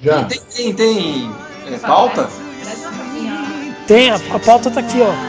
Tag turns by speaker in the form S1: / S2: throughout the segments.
S1: Já.
S2: Tem, tem, tem é, pauta?
S3: Tem, a, a pauta tá aqui, ó.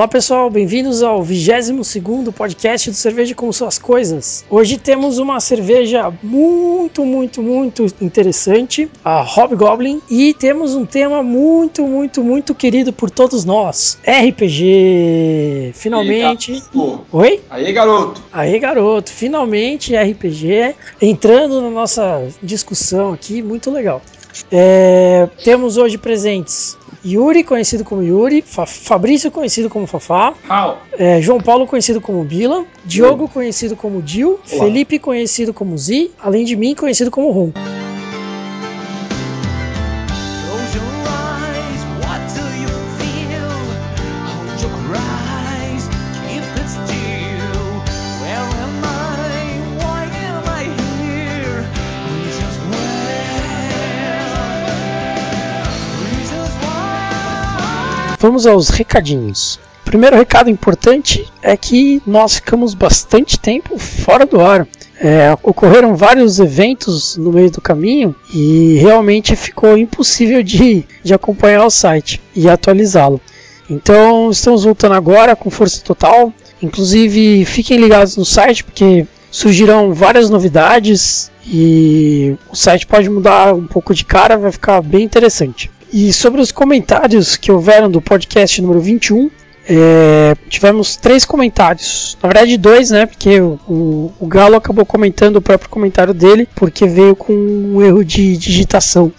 S3: Olá pessoal, bem-vindos ao 22º podcast do Cerveja Como Suas Coisas. Hoje temos uma cerveja muito, muito, muito interessante, a Hobgoblin, e temos um tema muito, muito, muito querido por todos nós, RPG. Finalmente...
S2: Aí.
S3: Oi?
S2: Aí, garoto.
S3: Aí, garoto, finalmente RPG entrando na nossa discussão aqui, muito legal. É, temos hoje presentes Yuri, conhecido como Yuri, Fa Fabrício, conhecido como Fafá, é, João Paulo, conhecido como Bila, Diogo, conhecido como Dil. Felipe, conhecido como Zi, além de mim, conhecido como Ron. Vamos aos recadinhos. Primeiro recado importante é que nós ficamos bastante tempo fora do ar. É, ocorreram vários eventos no meio do caminho e realmente ficou impossível de, de acompanhar o site e atualizá-lo. Então estamos voltando agora com força total. Inclusive fiquem ligados no site porque surgirão várias novidades e o site pode mudar um pouco de cara, vai ficar bem interessante. E sobre os comentários que houveram do podcast número 21, é, tivemos três comentários. Na verdade, dois, né? Porque o, o, o Galo acabou comentando o próprio comentário dele, porque veio com um erro de digitação.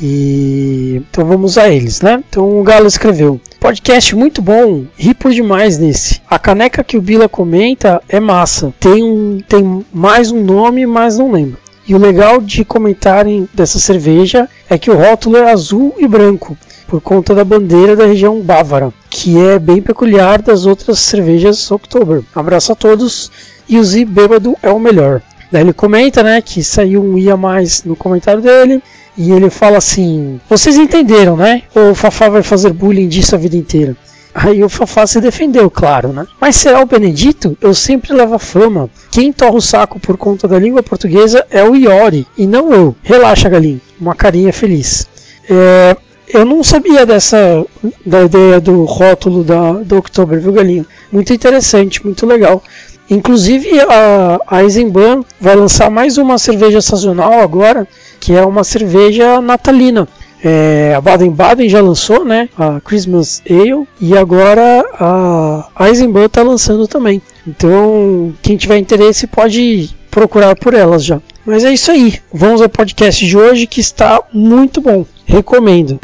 S3: E então vamos a eles, né? Então o Galo escreveu: Podcast muito bom, ri por demais nesse. A caneca que o Bila comenta é massa. Tem, um, tem mais um nome, mas não lembro. E o legal de comentarem dessa cerveja é que o rótulo é azul e branco, por conta da bandeira da região bávara, que é bem peculiar das outras cervejas Oktober. Abraço a todos e o Z bêbado é o melhor. Daí ele comenta, né, que saiu um ia mais no comentário dele e ele fala assim: "Vocês entenderam, né? Ou o Fafá vai fazer bullying disso a vida inteira?" Aí o Fafá se defendeu, claro, né? Mas será o Benedito? Eu sempre levo a fama. Quem torra o saco por conta da língua portuguesa é o Iori, e não eu. Relaxa, galinho. Uma carinha feliz. É, eu não sabia dessa da ideia do rótulo da, do Oktober, viu, galinho? Muito interessante, muito legal. Inclusive a, a Eisenbahn vai lançar mais uma cerveja sazonal agora, que é uma cerveja natalina. É, a Baden-Baden já lançou, né? A Christmas Ale e agora a Eisenbahn está lançando também. Então, quem tiver interesse pode procurar por elas já. Mas é isso aí. Vamos ao podcast de hoje que está muito bom. Recomendo.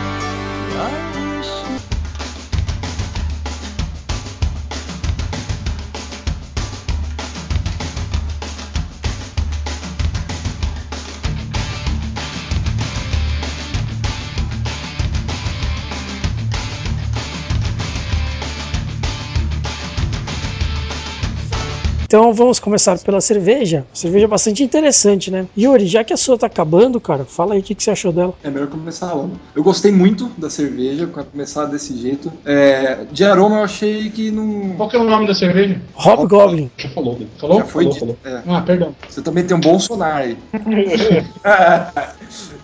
S3: Então vamos começar pela cerveja. Cerveja bastante interessante, né? Yuri, já que a sua tá acabando, cara, fala aí o que, que você achou dela.
S2: É melhor começar logo. Eu gostei muito da cerveja, pra começar desse jeito. É, de aroma eu achei que não.
S1: Qual que é o nome da cerveja?
S3: Hobgoblin.
S1: Já falou. Falou?
S2: Já foi
S1: falou,
S2: dito.
S1: falou.
S2: É.
S1: Ah, perdão.
S2: Você também tem um bom sonar aí.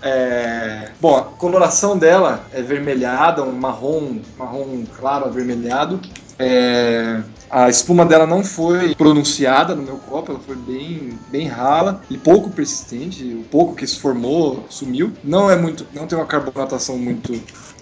S2: É, bom, a coloração dela é vermelhada, um marrom, marrom claro avermelhado. É, a espuma dela não foi pronunciada no meu copo, ela foi bem, bem rala e pouco persistente. O pouco que se formou sumiu. Não é muito, não tem uma carbonatação muito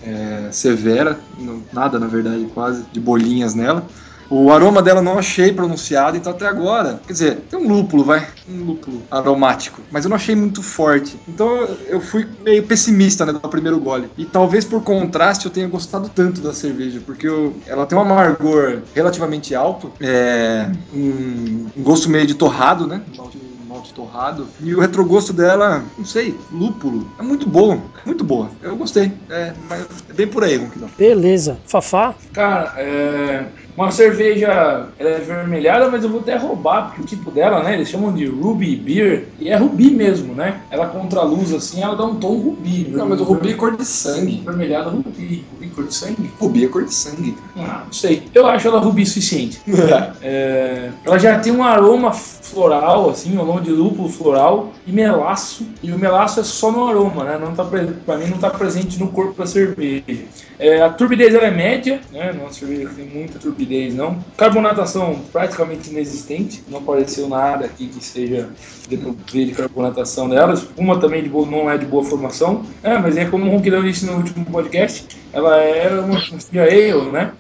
S2: é, severa, não- nada na verdade, quase de bolinhas nela. O aroma dela não achei pronunciado, então até agora, quer dizer, tem um lúpulo, vai, um lúpulo aromático, mas eu não achei muito forte. Então eu fui meio pessimista, né, no primeiro gole. E talvez por contraste eu tenha gostado tanto da cerveja, porque eu- ela tem um amargor relativamente alto, é, um, um gosto meio de torrado, né, malte, torrado. E o retrogosto dela, não sei, lúpulo, é muito bom, é muito boa. Eu gostei, é, mas é bem por aí, Ronquidão.
S3: Beleza. Fafá?
S1: Cara, é. Uma cerveja, ela é vermelhada, mas eu vou até roubar, porque o tipo dela, né? Eles chamam de Ruby Beer, e é rubi mesmo, né? Ela contra a luz, assim, ela dá um tom rubi.
S2: Não, mas o rubi é cor de sangue.
S1: Vermelhada rubi. Rubi cor de sangue?
S2: Rubi é cor de sangue.
S1: Ah, não sei. Eu acho ela rubi suficiente. É, ela já tem um aroma floral, assim, um aroma de lúpulo floral e melaço. E o melaço é só no aroma, né? Não tá, pra mim não tá presente no corpo da cerveja. É, a turbidez ela é média, né? Uma cerveja tem muita turbidez, não. Carbonatação praticamente inexistente. Não apareceu nada aqui que seja de de carbonatação delas. Uma também de boa, não é de boa formação. É, mas é como o Ronquidão disse no último podcast, ela é uma cerveja ale, né?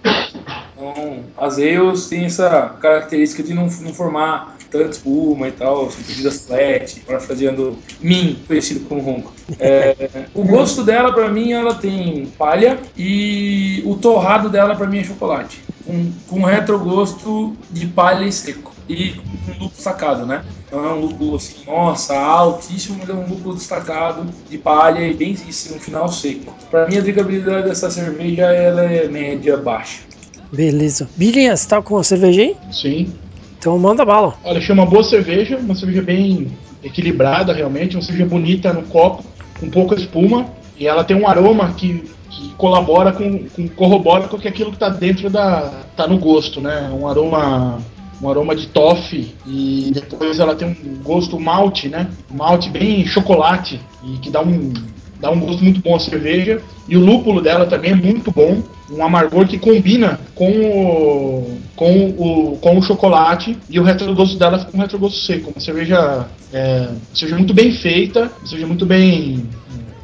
S1: Então, as ales têm essa característica de não, não formar tanta espuma e tal, são bebidas flat, parafraseando mim, conhecido como ronco. É, o gosto dela, pra mim, ela tem palha e o torrado dela, pra mim, é chocolate. Com, com retrogosto de palha e seco. E com lúpulo sacado, né? Não é um lúpulo assim, nossa, altíssimo, mas é um lúpulo destacado de palha e bem isso, um final seco. Pra mim, a drinkabilidade dessa cerveja ela é média baixa.
S3: Beleza. Billy, você tá com a cerveja aí?
S4: Sim.
S3: Então manda bala.
S4: Olha, achei uma boa cerveja, uma cerveja bem equilibrada realmente, uma cerveja bonita no copo, com pouca espuma, e ela tem um aroma que, que colabora com, com corrobora com aquilo que tá dentro da tá no gosto, né? Um aroma um aroma de toffee e depois ela tem um gosto malte, né? Malte bem chocolate e que dá um dá um gosto muito bom à cerveja e o lúpulo dela também é muito bom, um amargor que combina com o com o, com o chocolate e o retrogosto dela fica um retrogosto seco, uma cerveja é, cerveja muito bem feita, cerveja muito bem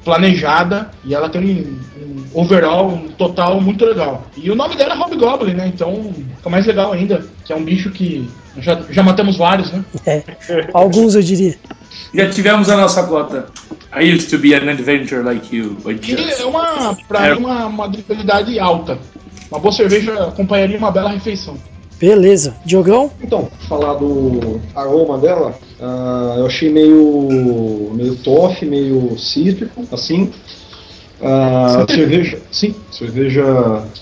S4: planejada e ela tem um, um overall, um total muito legal. E o nome dela é Hobgoblin, né? Então fica mais legal ainda, que é um bicho que já, já matamos vários, né?
S3: É. Alguns eu diria.
S1: Já tivemos a nossa cota. I used to be an adventurer like you, but
S4: E
S1: just...
S4: é uma, pra
S1: É.
S4: mim, uma, uma drinkabilidade alta. Uma boa cerveja acompanharia uma bela refeição.
S3: Beleza. Diogão?
S5: Então, falar do aroma dela, ah, eu achei meio meio toffee, meio cítrico, assim. Ah, cerveja, sim, cerveja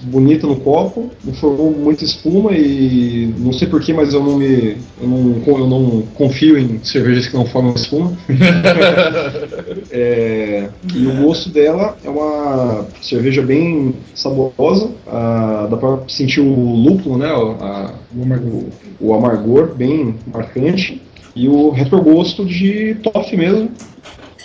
S5: bonita no copo, não formou muita espuma e não sei porquê, mas eu não me eu não, eu não confio em cervejas que não formam espuma. É, e o gosto dela é uma cerveja bem saborosa, ah, dá pra sentir o lúpulo, né? a- o, o amargor bem marcante e o retrogosto de toffee mesmo.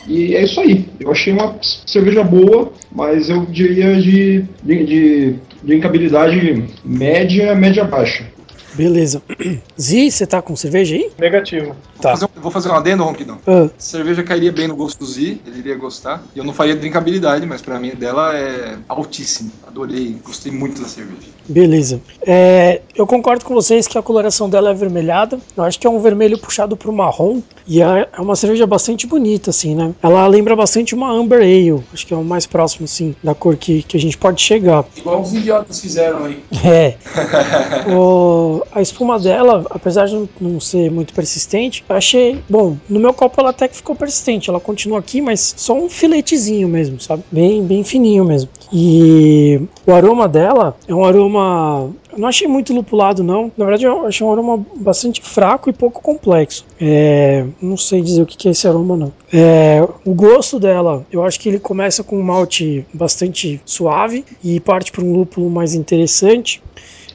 S5: E é isso aí. Eu achei uma cerveja boa, mas eu diria de, de, de drinkabilidade média, média baixa.
S3: Beleza. Zi, você tá com cerveja aí?
S6: Negativo.
S3: Tá.
S2: Fazer um- vou fazer um adendo, Ronquidão.
S3: Ah,
S2: Cerveja cairia bem no gosto do Z, ele iria gostar. E eu não faria drinkabilidade, mas pra mim dela é altíssimo. Adorei, gostei muito da cerveja.
S3: beleza. É, eu concordo com vocês que a coloração dela é avermelhada. Eu acho que é um vermelho puxado pro marrom. E é é uma cerveja bastante bonita, assim, né? Ela lembra bastante uma Amber Ale. Acho que é o mais próximo, assim, da cor que, que a gente pode chegar.
S1: Igual os idiotas fizeram aí.
S3: É. O- a espuma dela, apesar de não- ser muito persistente, eu achei. Bom, no meu copo ela até que ficou persistente. Ela continua aqui, mas só um filetezinho mesmo, sabe? Bem, bem fininho mesmo. E o aroma dela é um aroma. Eu não achei muito lupulado, não. Na verdade, eu achei um aroma bastante fraco e pouco complexo. É, não sei dizer o que que é esse aroma, não. É, o gosto dela, eu acho que ele começa com um malte bastante suave e parte para um lúpulo mais interessante.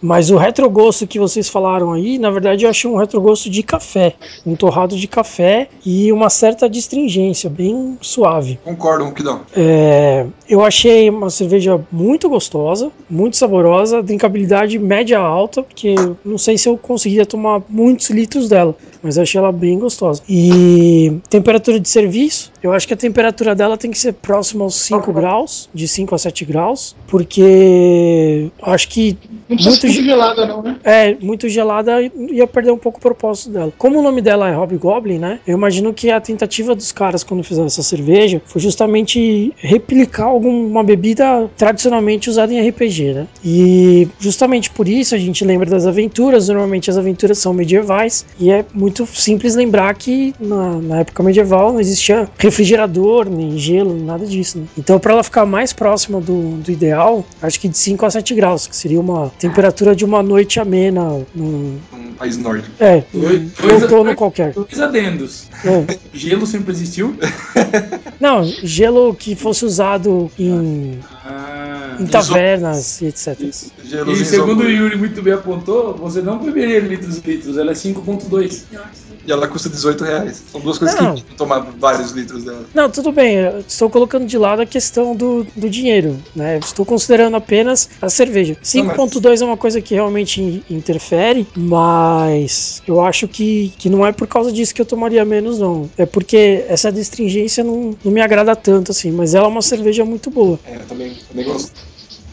S3: Mas o retrogosto que vocês falaram aí, na verdade eu achei um retrogosto de café, um torrado de café e uma certa distringência, bem suave.
S2: Concordo, Ronquidão.
S3: É, eu achei uma cerveja muito gostosa, muito saborosa, drinkabilidade média alta, porque eu não sei se eu conseguiria tomar muitos litros dela, mas eu achei ela bem gostosa. E temperatura de serviço, eu acho que a temperatura dela tem que ser próxima aos 5 graus, de 5 a 7 graus, porque eu acho que muito,
S4: Muito
S3: ge-
S4: gelada, não, né?
S3: é, muito gelada e ia perder um pouco o propósito dela. Como o nome dela é Hobgoblin, né? Eu imagino que a tentativa dos caras quando fizeram essa cerveja foi justamente replicar alguma bebida tradicionalmente usada em RPG, né? E justamente por isso a gente lembra das aventuras. Normalmente as aventuras são medievais e é muito simples lembrar que na, na época medieval não existia refrigerador, nem gelo, nada disso, né? Então, para ela ficar mais próxima do, do ideal, acho que de 5 a 7 graus, que seria uma temperatura de uma noite amena num,
S2: Um país nórdico.
S3: é, num outono qualquer.
S1: Dois adendos.
S3: É.
S1: Gelo sempre existiu?
S3: Não, gelo que fosse usado em,
S1: Ah.
S3: em tavernas e etc.
S2: Gelo
S1: E segundo o. Yuri muito bem apontou, você não beberia litros e litros, ela é 5.2.
S2: E ela custa 18 reais. São duas coisas
S3: Não.
S2: que tomar vários litros dela.
S3: Não, tudo bem, eu estou colocando de lado a questão do, do dinheiro, né? Eu Estou considerando apenas a cerveja. 5.2 é uma coisa que realmente in- interfere, mas eu acho que, que não é por causa disso que eu tomaria menos, não. É porque essa destringência não, não me agrada tanto, assim, mas ela é uma cerveja muito boa.
S2: É, eu também, também gosto.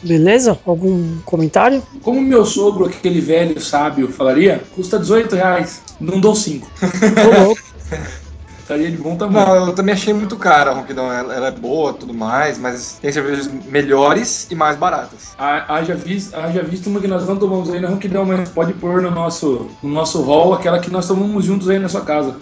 S3: Beleza? Algum comentário?
S1: Como meu sogro, aquele velho sábio, falaria, custa 18 reais. Não dou 5.
S3: Ô, louco.
S1: Estaria de bom tamanho.
S2: Não, eu também achei muito cara a Ronquidão. Ela, ela é boa tudo mais, mas tem cervejas melhores e mais baratas.
S1: Ha- Haja visto, haja visto uma que nós não tomamos aí na Ronquidão, mas pode pôr no nosso, no nosso hall aquela que nós tomamos juntos aí na sua casa.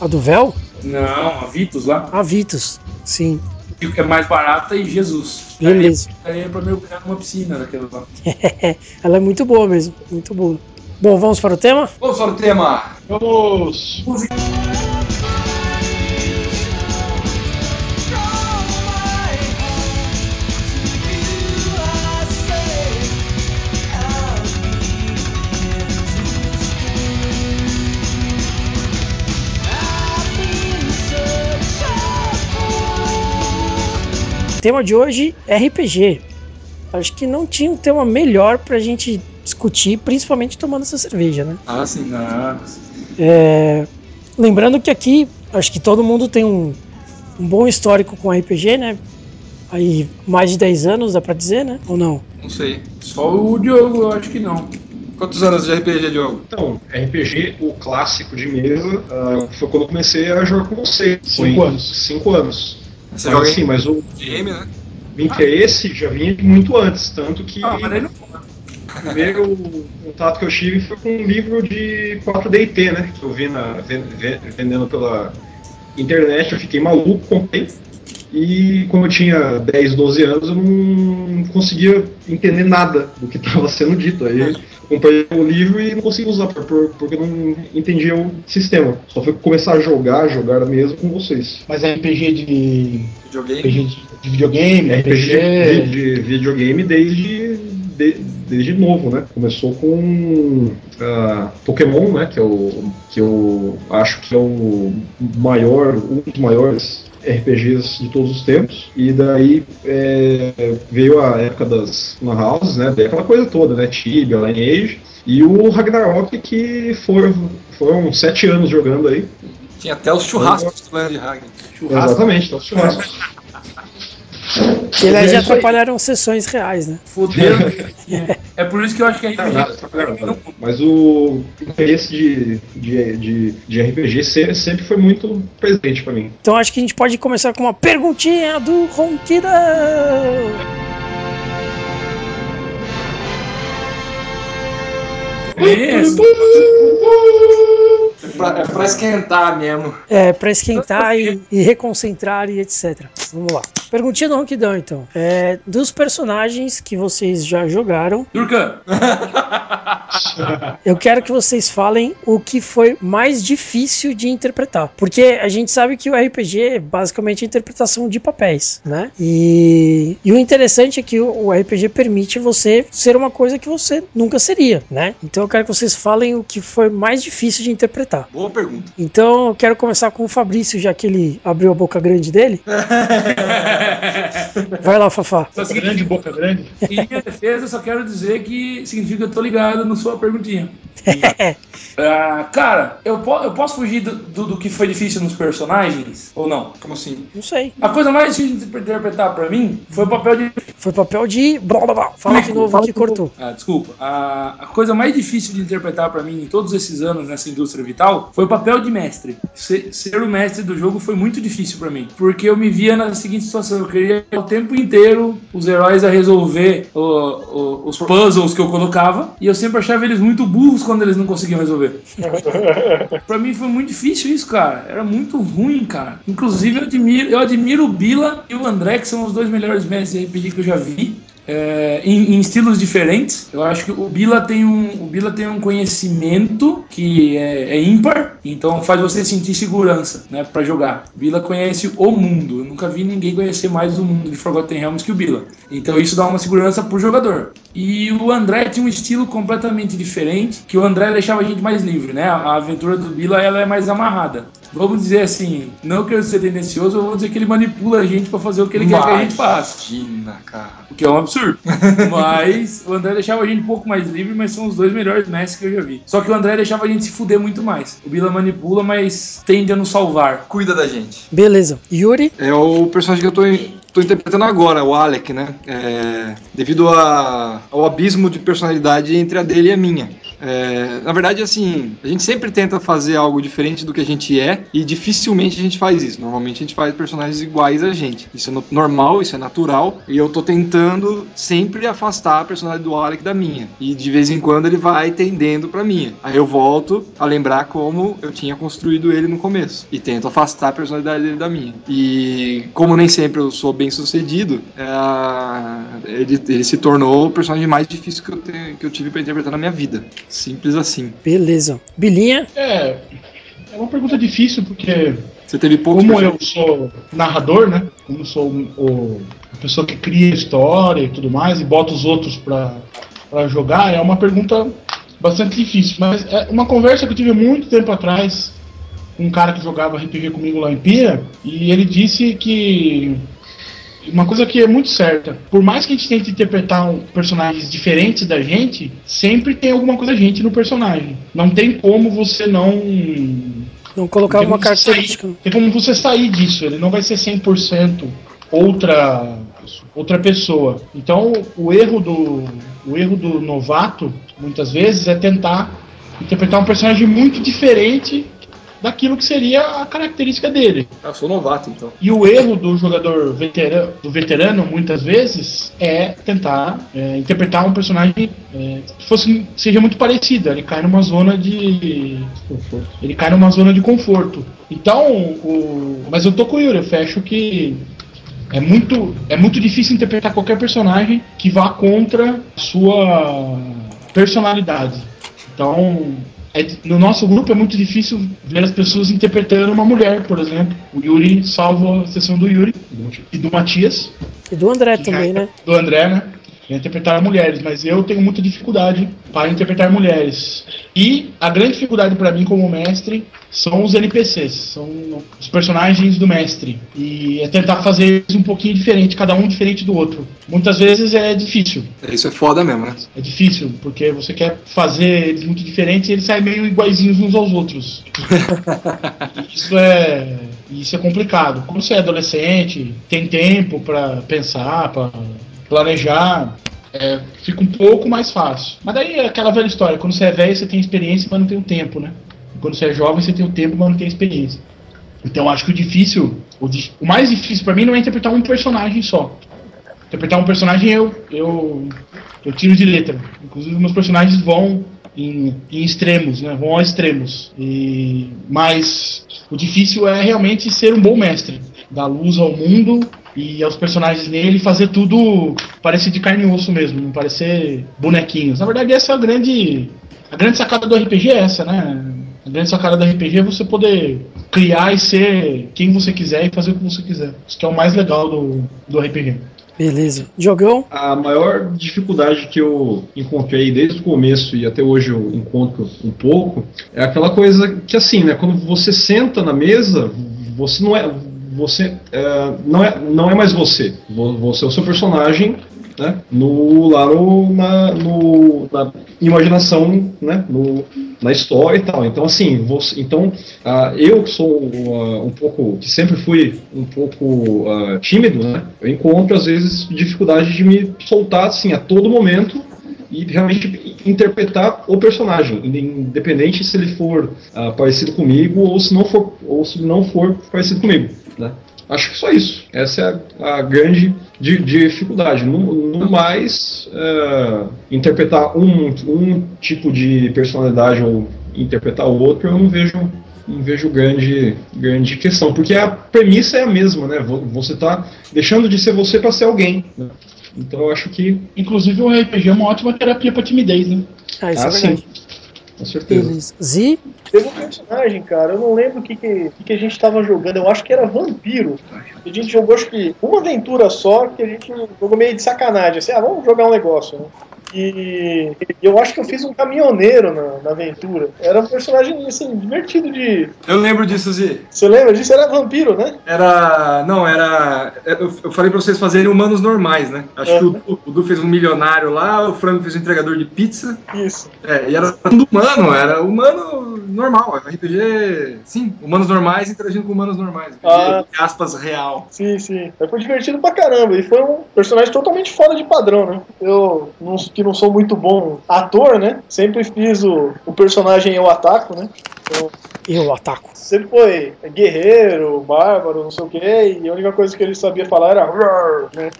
S3: A do Véu?
S1: Não, a Vitus lá,
S3: A Vitus. Sim.
S1: Que é mais barata e Jesus.
S3: Beleza.
S1: Daria pra mergulhar numa piscina daquela lá.
S3: Ela é muito boa mesmo. Muito boa. Bom, vamos para o tema?
S2: Vamos para o tema.
S4: Vamos!
S3: Tema de hoje é RPG. Acho que não tinha um tema melhor pra gente discutir, principalmente tomando essa cerveja, né?
S2: Ah, sim.
S1: Nossa.
S3: É, Lembrando que aqui, acho que todo mundo tem um, um bom histórico com RPG, né? Aí, mais de 10 anos, dá pra dizer, né? Ou não?
S2: Não sei.
S1: Só o Diogo, eu acho que não.
S2: Quantos anos de RPG, Diogo?
S5: Então, RPG, o clássico de mesa, ah, foi quando eu comecei a jogar com você. Foi
S4: Cinco
S5: em
S4: anos.
S5: Cinco anos.
S2: Você
S5: Mas,
S2: joga em
S5: mas o
S2: game, né?
S5: o interesse já vinha de muito antes, tanto que
S1: Ah, mas não
S5: o primeiro contato que eu tive foi com um livro de 4DT, né? Que eu vi na, ven- ven- vendendo pela internet, eu fiquei maluco, comprei. E como eu tinha 10, 12 anos, eu não conseguia entender nada do que estava sendo dito. Aí eu comprei o livro e não consegui usar, por- por- porque eu não entendia o sistema. Só foi começar a jogar, jogar mesmo com vocês.
S4: Mas é RPG de.
S2: Videogame.
S4: RPG de, de videogame,
S5: RPG
S4: RPG.
S5: de, de videogame desde, de- desde novo, né? Começou com ah, Pokémon, né? Que, é o, que eu acho que é o maior, um dos maiores RPGs de todos os tempos. E daí é, veio a época das Lan Houses, né? Daí aquela coisa toda, né? Tibia, Lineage. E o Ragnarok, que foram, foram sete anos jogando aí.
S2: Tinha até os churrascos do Land Hagen.
S5: Exatamente, então, churrascos. É
S3: já
S5: aí.
S3: atrapalharam sessões reais, né?
S1: Fuderam. é por isso que eu acho que a RPG.
S5: Mas o interesse de, de, de, de RPG sempre, foi muito presente pra mim.
S3: Então acho que a gente pode começar com uma perguntinha do Ronquidão.
S1: Isso.
S2: É pra, é pra esquentar mesmo.
S3: É, pra esquentar e, e reconcentrar e etc. Vamos lá. Perguntinha do Ronquidão, então. É, dos personagens que vocês já jogaram,
S1: Durkan,
S3: eu quero que vocês falem o que foi mais difícil de interpretar. Porque a gente sabe que o RPG é basicamente a interpretação de papéis, né? E, e o interessante é que o, o RPG permite você ser uma coisa que você nunca seria, né? Então eu quero que vocês falem o que foi mais difícil de interpretar.
S2: Boa pergunta.
S3: Então eu quero começar com o Fabrício, já que ele abriu a boca grande dele. Vai lá, Fafá.
S1: Só
S4: Boca grande,
S1: significa,
S4: boca grande.
S1: em minha defesa, eu só quero dizer que significa que eu tô ligado na sua perguntinha. Ah, cara, eu, po- eu posso fugir do, do, do que foi difícil nos personagens? Ou não?
S2: Como assim?
S3: Não sei.
S1: A coisa mais difícil de interpretar pra mim foi o papel de.
S3: Foi papel de. blá, blá, blá. Fala de novo que cortou.
S1: Ah, desculpa. A, a coisa mais difícil de interpretar pra mim em todos esses anos nessa indústria vital foi o papel de mestre. Ser, ser o mestre do jogo foi muito difícil pra mim. Porque eu me via na seguinte situação: eu queria o tempo inteiro os heróis a resolver o- o- os puzzles que eu colocava. E eu sempre achava eles muito burros quando eles não conseguiam resolver. Pra mim foi muito difícil isso, cara. Era muito ruim, cara. Inclusive, eu admiro, eu admiro o Bila e o André, que são os dois melhores mestres de RPG que eu já vi. É, em, em estilos diferentes. Eu acho que o Bila tem um, o Bila tem um conhecimento que é, é ímpar, então faz você sentir segurança, né, para jogar. O Bila conhece o mundo. Eu nunca vi ninguém conhecer mais o mundo de Forgotten Realms que o Bila. Então isso dá uma segurança pro jogador. E o André tinha um estilo completamente diferente, que o André deixava a gente mais livre, né? A aventura do Bila ela é mais amarrada. Vamos dizer assim, não quero ser tendencioso, eu vou dizer que ele manipula a gente pra fazer o que ele quer que a gente faça.
S2: Imagina, cara.
S1: O que é um absurdo. mas o André deixava a gente um pouco mais livre, mas são os dois melhores mestres que eu já vi. Só que o André deixava a gente se fuder muito mais. O Bila manipula, mas tende a nos salvar.
S2: Cuida da gente.
S3: Beleza. Yuri,
S2: É o personagem que eu tô, in- tô interpretando agora, o Alec, né? É, devido a- ao abismo de personalidade entre a dele e a minha. É, na verdade, assim, a gente sempre tenta fazer algo diferente do que a gente é e dificilmente a gente faz isso. Normalmente a gente faz personagens iguais a gente. Isso é no- normal, isso é natural e eu tô tentando sempre afastar a personalidade do Alec da minha. E de vez em quando ele vai tendendo pra minha. Aí eu volto a lembrar como eu tinha construído ele no começo e tento afastar a personalidade dele da minha. E como nem sempre eu sou bem sucedido, é, ele, ele se tornou o personagem mais difícil que eu, que eu tive pra interpretar na minha vida. Simples assim.
S3: beleza. Bilinha,
S4: É, é uma pergunta difícil porque
S2: Você teve poucos
S4: como eu sou narrador, né? Como sou o, a pessoa que cria a história e tudo mais e bota os outros pra, pra jogar, é uma pergunta bastante difícil. Mas é uma conversa que eu tive muito tempo atrás com um cara que jogava RPG comigo lá em Pira e ele disse que uma coisa que é muito certa, por mais que a gente tente interpretar personagens diferentes da gente, sempre tem alguma coisa da gente no personagem. Não tem como você não
S3: não colocar uma característica.
S4: sair- tem como você sair disso, ele não vai ser 100% outra outra pessoa. Então, o erro do o erro do novato muitas vezes é tentar interpretar um personagem muito diferente daquilo que seria a característica dele.
S2: Ah, eu sou novato, então.
S4: E o erro do jogador veterano, do veterano muitas vezes, é tentar é, interpretar um personagem é, que fosse, seja muito parecido. Ele cai numa zona de. Ele cai numa zona de conforto. Então, o, mas eu tô com o Yuri, eu fecho que é muito, é muito difícil interpretar qualquer personagem que vá contra a sua personalidade. Então, é no nosso grupo é muito difícil ver as pessoas interpretando uma mulher, por exemplo. O Yuri salva a sessão do Yuri e do Matias,
S3: E do André também,
S4: já-
S3: né?
S4: do André, né? Pra interpretar mulheres, mas eu tenho muita dificuldade para interpretar mulheres. E a grande dificuldade para mim como mestre são os NPCs, são os personagens do mestre. E é tentar fazer eles um pouquinho diferente, cada um diferente do outro. Muitas vezes é difícil.
S2: Isso é foda mesmo, né?
S4: É difícil, porque você quer fazer eles muito diferentes e eles saem meio iguaizinhos uns aos outros. Isso é isso é complicado. Quando você é adolescente, tem tempo pra pensar, pra planejar, é, fica um pouco mais fácil. Mas daí é aquela velha história, quando você é velho, você tem experiência, mas não tem o tempo, né? E quando você é jovem, você tem o tempo, mas não tem experiência. Então acho que o difícil, o, o mais difícil pra mim não é interpretar um personagem só. Interpretar um personagem eu, eu, eu tiro de letra. Inclusive meus personagens vão em, em extremos, né? Vão a extremos. E, mas o difícil é realmente ser um bom mestre. Dar luz ao mundo e aos personagens nele e fazer tudo parecer de carne e osso mesmo, não parecer bonequinhos. Na verdade essa é a grande. A grande sacada do RPG é essa, né? A grande sacada do RPG é você poder criar e ser quem você quiser e fazer o que você quiser. Isso que é o mais legal do, do RPG.
S3: Beleza. Jogão,
S5: A maior dificuldade que eu encontrei desde o começo e até hoje eu encontro um pouco é aquela coisa que assim, né, quando você senta na mesa, você não é você é, não, é, não é mais você. Vo- Você é o seu personagem, né? No, lá no, na, no, na imaginação, né? No, na história e tal. Então, assim, você, então, ah, eu sou ah, um pouco, que sempre fui um pouco tímido, né? Eu encontro, às vezes, dificuldade de me soltar, assim, a todo momento e realmente interpretar o personagem, independente se ele for ah, parecido comigo ou se não for ou se não for parecido comigo, né? Acho que só isso. Essa é a, grande di- dificuldade. No, no mais, eh, interpretar um, um tipo de personalidade ou interpretar outro, eu não vejo não vejo grande, grande questão, porque a premissa é a mesma, né? Vo- Você está deixando de ser você para ser alguém. né? Então eu acho que
S4: Inclusive o RPG é uma ótima terapia pra timidez, né?
S3: Ah, isso
S5: ah,
S3: é verdade.
S5: sim, com certeza.
S3: Zi,
S6: Teve um personagem, cara, eu não lembro o que, que, que que a gente tava jogando, eu acho que era Vampiro. A gente jogou, acho que, uma aventura só, que a gente jogou meio de sacanagem, assim, ah, vamos jogar um negócio, né? E eu acho que eu fiz um caminhoneiro na, na aventura. Era um personagem, assim, divertido de...
S2: Eu lembro disso, Zi.
S6: Você lembra disso? Era vampiro, né?
S2: Era. Não, era. Eu, eu falei pra vocês fazerem humanos normais, né? Acho
S6: É.
S2: que o Du, o Du fez um milionário lá, o Franco fez um entregador de pizza.
S6: Isso.
S2: É, e era humano, era humano normal. RPG. Sim, humanos normais interagindo com humanos normais. RPG,
S6: Ah.
S2: aspas, real.
S6: Sim, sim. Mas foi divertido pra caramba. E foi um personagem totalmente fora de padrão, né? Eu, não- que não sou muito bom ator, né? Sempre fiz o, o personagem Eu Ataco, né? Então,
S3: eu ataco.
S6: sempre foi guerreiro, bárbaro, não sei o quê. E a única coisa que ele sabia falar era né?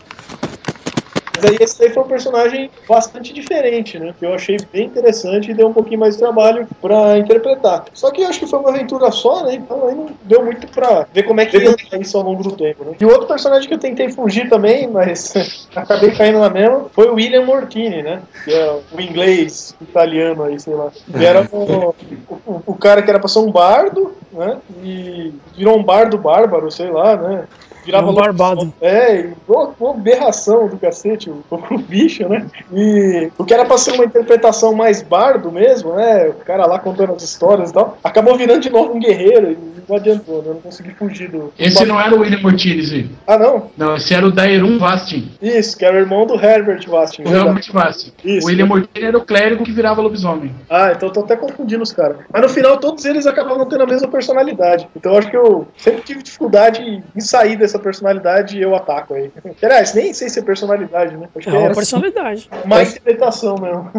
S6: Mas aí esse daí foi um personagem bastante diferente, né? Que eu achei bem interessante e deu um pouquinho mais de trabalho pra interpretar. Só que eu acho que foi uma aventura só, né? Então aí não deu muito pra ver como é que ia isso ao longo do tempo, né? E outro personagem que eu tentei fugir também, mas acabei caindo na mesma, foi o William Mortini, né? Que é o inglês italiano aí, sei lá. Que era o, o, o cara que era pra ser um bardo, né? E virou um bardo bárbaro, sei lá, né? Virava
S3: Um barbado.
S6: é, e uma, berração do cacete, o, o bicho, né? E o que era pra ser uma interpretação mais bardo mesmo, né? O cara lá contando as histórias e tal, acabou virando de novo um guerreiro e não adiantou, né? Eu não consegui fugir do.
S4: Esse não era o William Mortines, Zi.
S6: Ah, não?
S4: Não, esse era o Daerum Vastin.
S6: Isso, que era o irmão do Herbert Vastin.
S4: O Helmut Vastin.
S6: Isso.
S4: O William Mortini era o clérigo que virava lobisomem.
S6: Ah, então eu tô até confundindo os caras. Mas no final todos eles acabavam tendo a mesma personalidade. Então eu acho que eu sempre tive dificuldade em sair dessa personalidade e eu ataco aí. Aliás, nem sei se é personalidade, né? Acho
S3: É
S6: é
S3: personalidade.
S6: uma interpretação mesmo.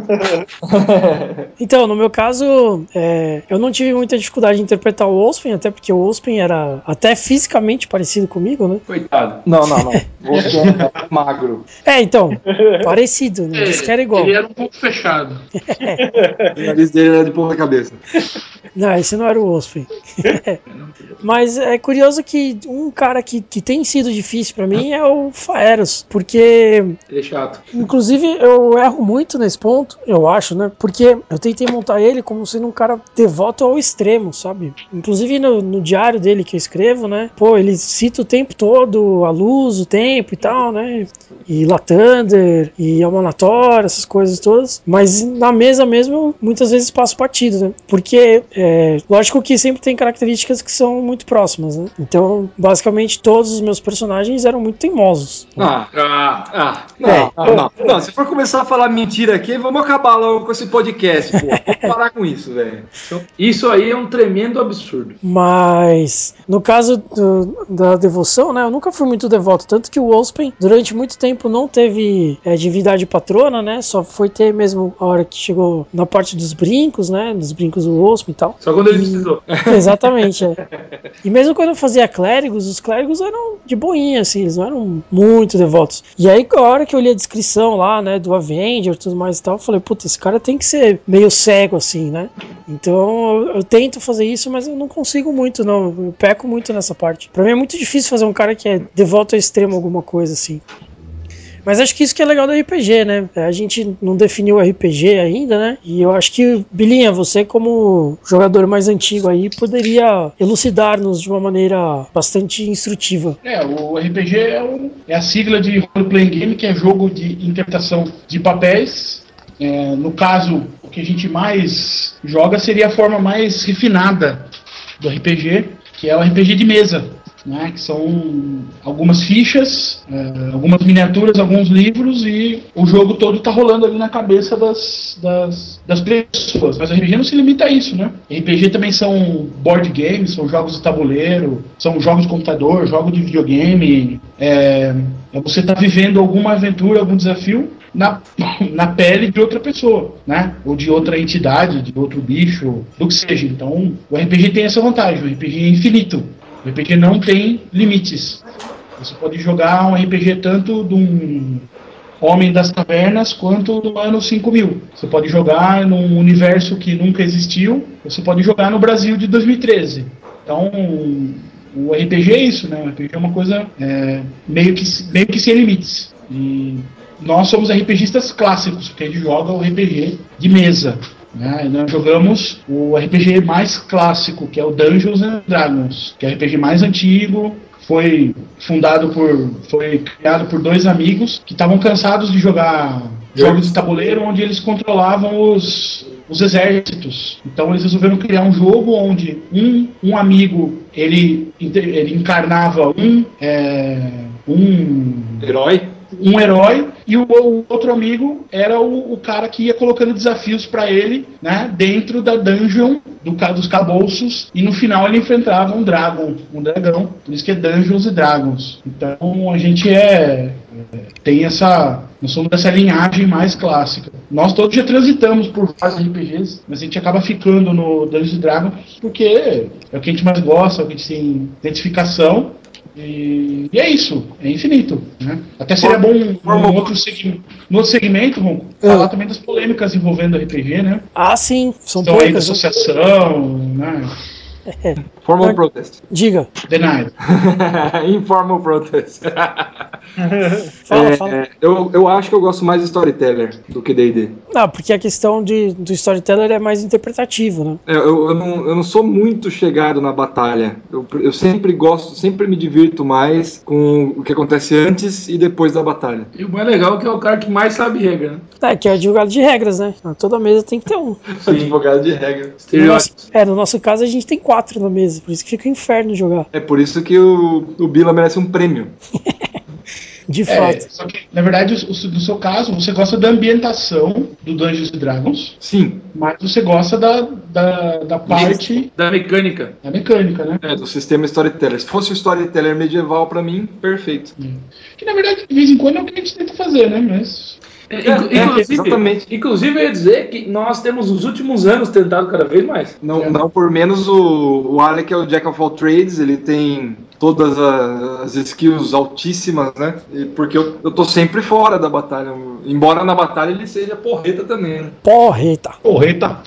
S3: Então, no meu caso, é, eu não tive muita dificuldade de interpretar o Ospen, até porque o Ospen era até fisicamente parecido comigo, né?
S1: Coitado.
S2: Não, não, não. Você é magro.
S3: É, então, parecido, né? Diz que era igual.
S4: Ele era um pouco fechado.
S2: O nariz dele era de ponta cabeça.
S3: Não, esse não era o Ospen. Mas é curioso que um cara que, que tem sido difícil pra mim é o Faeros, porque
S1: Ele é chato.
S3: Inclusive, eu erro muito nesse ponto, eu acho, né? Porque eu tentei montar ele como sendo um cara devoto ao extremo, sabe? Inclusive no, no diário dele que eu escrevo, né? Pô, ele cita o tempo todo a luz, o tempo e tal, né? E Latander, e Almanator, essas coisas todas. Mas na mesa mesmo, eu muitas vezes passo partido, né? Porque, é, lógico que sempre tem características que são muito próximas, né? Então, basicamente, todos os meus personagens eram muito teimosos.
S2: Ah,
S1: Ah,
S2: ah, não, não, não, não. Se for começar a falar mentira aqui, vamos acabar logo com esse podcast, pô. Vamos parar com isso, velho.
S1: isso aí é um tremendo absurdo.
S3: Mas no caso do- da devoção, né? Eu nunca fui muito devoto, tanto que o Ospen durante muito tempo não teve é, divindade patrona, né? Só foi ter mesmo a hora que chegou na parte dos brincos, né? Dos brincos do Ospen e tal.
S1: Só quando ele
S3: E-
S1: precisou.
S3: Exatamente, é. E mesmo quando eu fazia clérigos, os clérigos eram de boinha, assim, eles não eram muito devotos. E aí, a hora que eu li a descrição lá, né, do Avenger e tudo mais e tal, eu falei, puta, esse cara tem que ser meio cego, assim, né? Então eu, eu tento fazer isso, mas eu não consigo muito, não. Eu peco muito nessa parte. Pra mim é muito difícil fazer um cara que é devoto ao extremo alguma coisa, assim. Mas acho que isso que é legal do RPG, né? A gente não definiu o RPG ainda, né? E eu acho que, Bilinha, você como jogador mais antigo aí, poderia elucidar-nos de uma maneira bastante instrutiva.
S4: É, o RPG é, um- é a sigla de Role Playing Game, que é jogo de interpretação de papéis. É, no caso, o que a gente mais joga seria a forma mais refinada do RPG, que é o RPG de mesa. Né, que são algumas fichas, eh, algumas miniaturas, alguns livros e o jogo todo tá rolando ali na cabeça das, das, das pessoas. Mas o RPG não se limita a isso, né? RPG também são board games, são jogos de tabuleiro, são jogos de computador, jogos de videogame. É, é você tá vivendo alguma aventura, algum desafio na, na pele de outra pessoa, né? Ou de outra entidade, de outro bicho, do que seja. Então, o RPG tem essa vantagem, o RPG é infinito. O RPG não tem limites. Você pode jogar um RPG tanto de um Homem das Cavernas quanto do ano 5000. Você pode jogar num universo que nunca existiu, você pode jogar no Brasil de 2013. Então, o RPG é isso, né? O RPG é uma coisa é, meio, que, meio que sem limites. E nós somos RPGistas clássicos, porque a gente joga o RPG de mesa. Né? Nós jogamos o RPG mais clássico, que é o Dungeons and Dragons, que é o RPG mais antigo, foi fundado por. foi criado por dois amigos que estavam cansados de jogar jogos de tabuleiro onde eles controlavam os, os exércitos. Então eles resolveram criar um jogo onde um, um amigo ele, ele encarnava um, é, um
S2: Herói?
S4: Um herói e o, o outro amigo era o, o cara que ia colocando desafios pra ele, né, dentro da dungeon do, dos cabouços e no final ele enfrentava um dragon, um dragão, por isso que é Dungeons e Dragons. Então a gente é, é, tem essa nós somos dessa linhagem mais clássica. Nós todos já transitamos por vários RPGs, mas a gente acaba ficando no Dungeons Dragons porque é o que a gente mais gosta, é o que a gente tem identificação e, e é isso, é infinito. Né? Até seria bom um, um outro segmento, no outro segmento, Ronco, falar também das polêmicas envolvendo RPG, né?
S3: Ah, sim, são
S4: Então aí da
S3: né?
S4: associação, né?
S2: Formal protest.
S3: Diga,
S4: Denied.
S2: Informal protest.
S3: fala,
S2: É,
S3: fala.
S2: Eu, eu acho que eu gosto mais de storyteller do que D&D.
S3: Não, porque a questão de, do storyteller é mais interpretativo, né?
S2: É, Eu, eu, não, eu não sou muito chegado na batalha. Eu, eu sempre gosto, sempre me divirto mais com o que acontece antes e depois da batalha.
S1: E o mais legal é que é o cara que mais sabe regra, né?
S3: É, que é advogado de regras, né? Toda mesa tem que ter um.
S2: Advogado de regra.
S3: No nosso, é, no nosso caso a gente tem quatro na mesa, por isso que fica um inferno jogar.
S2: É por isso que o, o Bila merece um prêmio.
S3: De
S4: É,
S3: fato.
S4: só que, na verdade, o- o- no seu caso, você gosta da ambientação do Dungeons and Dragons,
S2: Sim,
S4: mas você gosta da, da, da parte
S1: Da mecânica.
S4: da mecânica, né?
S2: é do sistema storyteller. Se fosse o storyteller medieval pra mim, perfeito.
S4: Que na verdade, de vez em quando é o que a gente tenta fazer, né? Mas.
S1: Inclu-
S2: é,
S1: inclusive,
S2: exatamente.
S1: inclusive, eu ia dizer que nós temos nos últimos anos tentado cada vez mais.
S2: Não,
S4: É.
S2: não por menos o, o Alec é o Jack of all trades, ele tem todas as skills altíssimas, né? E porque eu, eu tô sempre fora da batalha. Embora na batalha ele seja porreta também, né?
S3: Porreta.
S4: Porreta!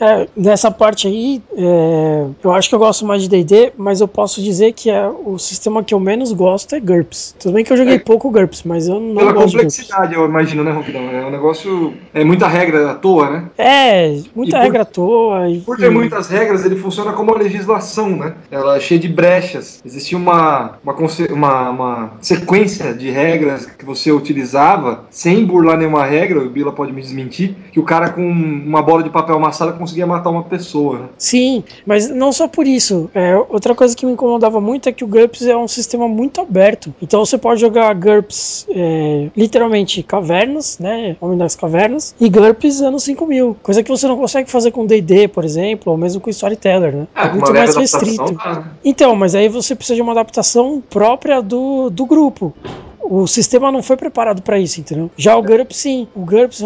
S3: É, nessa parte aí, é, eu acho que eu gosto mais de D&D, mas eu posso dizer que é, o sistema que eu menos gosto é GURPS. Tudo bem que eu joguei
S2: É.
S3: pouco GURPS, mas eu não
S2: Pela
S3: gosto de GURPS.
S2: complexidade, eu imagino, né, Ronquidão? É um negócio. É muita regra à toa, né?
S3: É, muita
S2: E por-
S3: regra à toa. E,
S2: Por ter muitas regras, ele funciona como uma legislação, né? Ela é cheia de brechas. Existia uma, uma, uma, uma sequência de regras que você utilizava sem burlar nenhuma regra, o Bila pode me desmentir, que o cara com uma bola de papel amassada conseguia matar uma pessoa. né?
S3: Sim, mas não só por isso. É, outra coisa que me incomodava muito é que o GURPS é um sistema muito aberto. Então você pode jogar GURPS é, literalmente cavernas, né? Homem das cavernas, e GURPS anos 5000. Coisa que você não consegue fazer com DD, por exemplo, ou mesmo com Storyteller, né? É
S2: com
S3: muito
S2: uma
S3: mais restrito.
S2: tá, né?
S3: Então, mas aí você precisa de uma adaptação própria do, do grupo. O sistema não foi preparado para isso, entendeu? Já o GURPS, sim. O GURPS,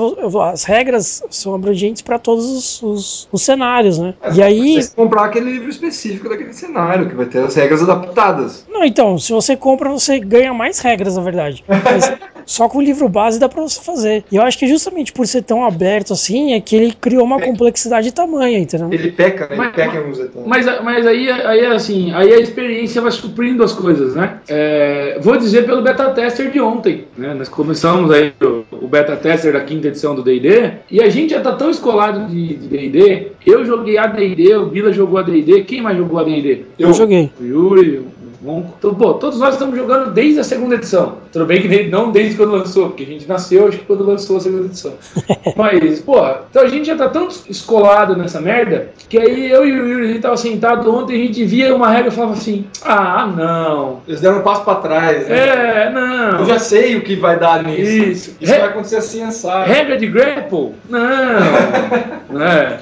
S3: as regras são abrangentes para todos os, os- os cenários, né? E aí.
S2: Você comprar aquele livro específico daquele cenário, que vai ter as regras adaptadas.
S3: Não, então, se você compra, você ganha mais regras, na verdade. Mas só com o livro base dá pra você fazer. E eu acho que justamente por ser tão aberto assim, é que ele criou uma complexidade tamanha, entendeu?
S2: Ele peca, né? Ele
S1: Mas-
S2: peca em alguns detalhes.
S1: Mas, mas aí, aí assim, aí a experiência vai suprindo as coisas, né? É, vou dizer pelo beta tester de ontem, né? Nós começamos aí o, o beta tester da quinta edição do D&D e a gente já tá tão escolado de de D&D. Eu joguei a D&D, o Bila jogou a D&D. Quem mais jogou a D&D?
S3: Eu joguei.
S1: O Yuri, Vamos, então, pô, todos nós estamos jogando desde a segunda edição. Tudo bem que não desde quando lançou, porque a gente nasceu, acho que quando lançou a segunda edição. Mas, pô, então a gente já tá tão escolado nessa merda que aí eu e o Yuri, a gente tava sentado ontem, a gente via uma regra e falava assim: ah, não.
S2: Eles deram um passo pra trás, né?
S1: É, não.
S2: Eu já sei o que vai dar nisso.
S1: Isso.
S2: Isso
S1: Re-
S2: vai acontecer assim, assado.
S1: Regra de grapple? Não. é.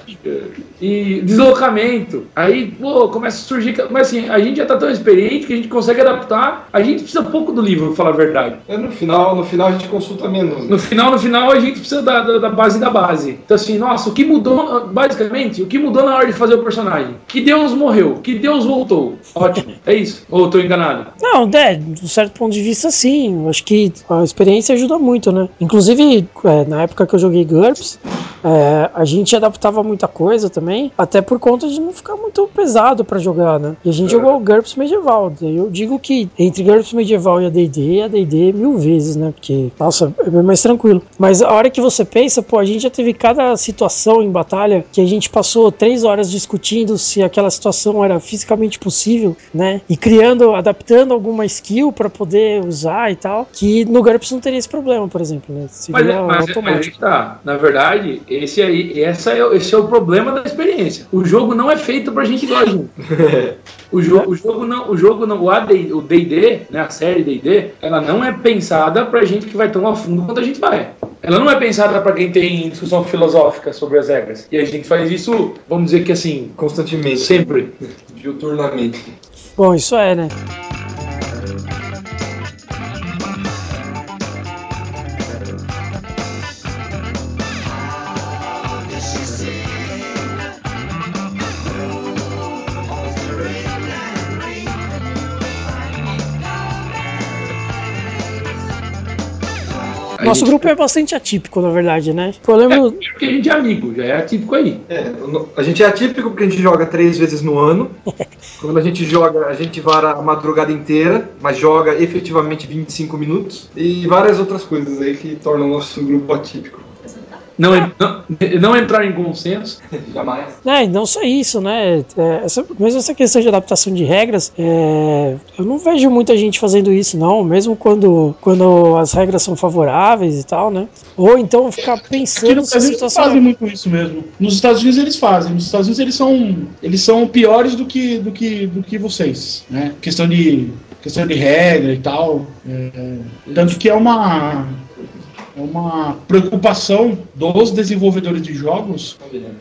S1: E deslocamento. Aí, pô, começa a surgir. Mas assim, a gente já tá tão experiente que a gente consegue adaptar. A gente precisa pouco do livro, pra falar a verdade.
S2: É, No final, no final a gente consulta menos.
S1: No final, no final, a gente precisa da, da, da base da base. Então, assim, nossa, o que mudou, basicamente, o que mudou na hora de fazer o personagem? Que Deus morreu, que Deus voltou. Ótimo. É isso. Ou tô enganado?
S3: Não, é, de um certo ponto de vista, sim. Acho que a experiência ajuda muito, né? Inclusive, é, na época que eu joguei GURPS, é, a gente adaptava muita coisa também, até por conta de não ficar muito pesado pra jogar, né? E a gente jogou o GURPS medieval. Eu digo que entre GURPS medieval e a D&D, a D&D mil vezes, né? Porque, nossa, é bem mais tranquilo. Mas a hora que você pensa, pô, a gente já teve cada situação em batalha que a gente passou três horas discutindo se aquela situação era fisicamente possível, né? E criando, adaptando alguma skill pra poder usar e tal, que no GURPS não teria esse problema, por exemplo, né?
S1: Mas,
S3: Seria
S1: é- mas, mas aí
S3: automático.
S1: que tá. Na verdade, esse aí, essa é, o- esse é o problema da experiência. O jogo não é feito pra gente igual a gente. O, jo o jogo não, o jogo não, o AD o D&D, né, a série D&D, ela não é pensada pra gente que vai tão a fundo quanto a gente vai. Ela não é pensada pra quem tem discussão filosófica sobre as regras. E a gente faz isso, vamos dizer que assim,
S2: Constantemente.
S1: sempre.
S2: Diuturnamente.
S3: Bom, isso é, né? Nosso
S1: gente-
S3: grupo é bastante atípico, na verdade, né? Pô, eu lembro.
S1: Porque a gente é amigo, já é típico aí.
S2: É, a gente é atípico porque a gente joga três vezes no ano. Quando a gente joga, a gente vara a madrugada inteira, mas joga efetivamente 25 minutos. E várias outras coisas aí que tornam o nosso grupo atípico.
S1: Não, não, não entrar em consenso.
S2: Jamais.
S3: É, não só isso, né? É, essa, mesmo essa questão de adaptação de regras, é, eu não vejo muita gente fazendo isso, não. Mesmo quando, quando as regras são favoráveis e tal, né? Ou então ficar
S4: Aqui
S3: pensando
S4: no
S3: se a
S4: Brasil eles
S3: situação.
S4: fazem muito isso mesmo. Nos Estados Unidos eles fazem. Nos Estados Unidos eles são, eles são piores do que, do que, do que vocês. Né? Questão, de, questão de regra e tal. É, tanto que é uma, é uma preocupação dos desenvolvedores de jogos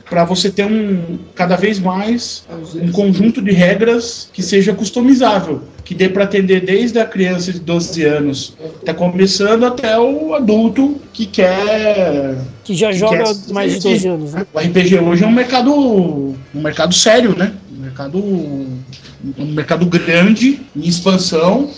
S4: para você ter um cada vez mais um conjunto de regras que seja customizável, que dê para atender desde a criança de 12 anos, tá começando até o adulto que quer
S3: Que já
S4: que
S3: joga
S4: quer
S3: mais de 12 anos, né?
S4: O RPG hoje é um mercado um mercado sério, né? Um mercado um mercado grande em expansão.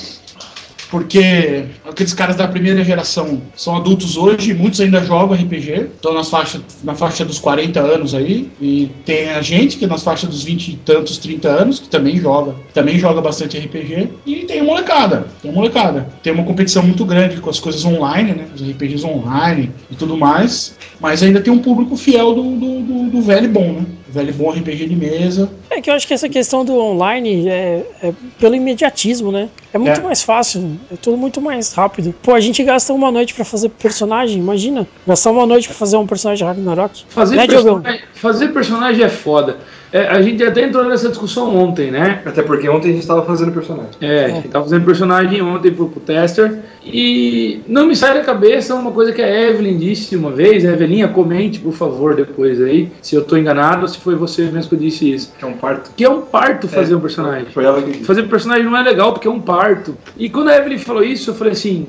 S4: Porque aqueles caras da primeira geração são adultos hoje, muitos ainda jogam RPG, estão nas faixa, na faixa dos 40 anos aí, e tem a gente que é nas faixas dos 20 e tantos, 30 anos, que também joga, também joga bastante RPG, e tem molecada, tem molecada. Tem uma competição muito grande com as coisas online, né? Os RPGs online e tudo mais, mas ainda tem um público fiel do, do, do, do velho bom, né? O velho bom RPG de mesa.
S3: É que eu acho que essa questão do online é, é pelo imediatismo, né? É muito
S4: É.
S3: mais fácil, é tudo muito mais rápido. Pô, a gente gasta uma noite pra fazer personagem, imagina. Gastar uma noite pra fazer um personagem Ragnarok.
S1: Fazer,
S3: né,
S1: personagem, fazer personagem é foda. É, a gente até entrou nessa discussão ontem, né?
S2: Até porque ontem a gente estava fazendo personagem.
S1: É, a gente tava fazendo personagem ontem pro, pro tester e não me sai da cabeça uma coisa que a Evelyn disse uma vez. Evelinha, comente, por favor, depois aí, se eu tô enganado ou se foi você mesmo que disse isso.
S2: Que é um parto.
S1: Que é um parto fazer um personagem.
S2: Foi ela que disse.
S1: Fazer personagem não é legal porque é um parto. E quando a Evelyn falou isso, eu falei assim.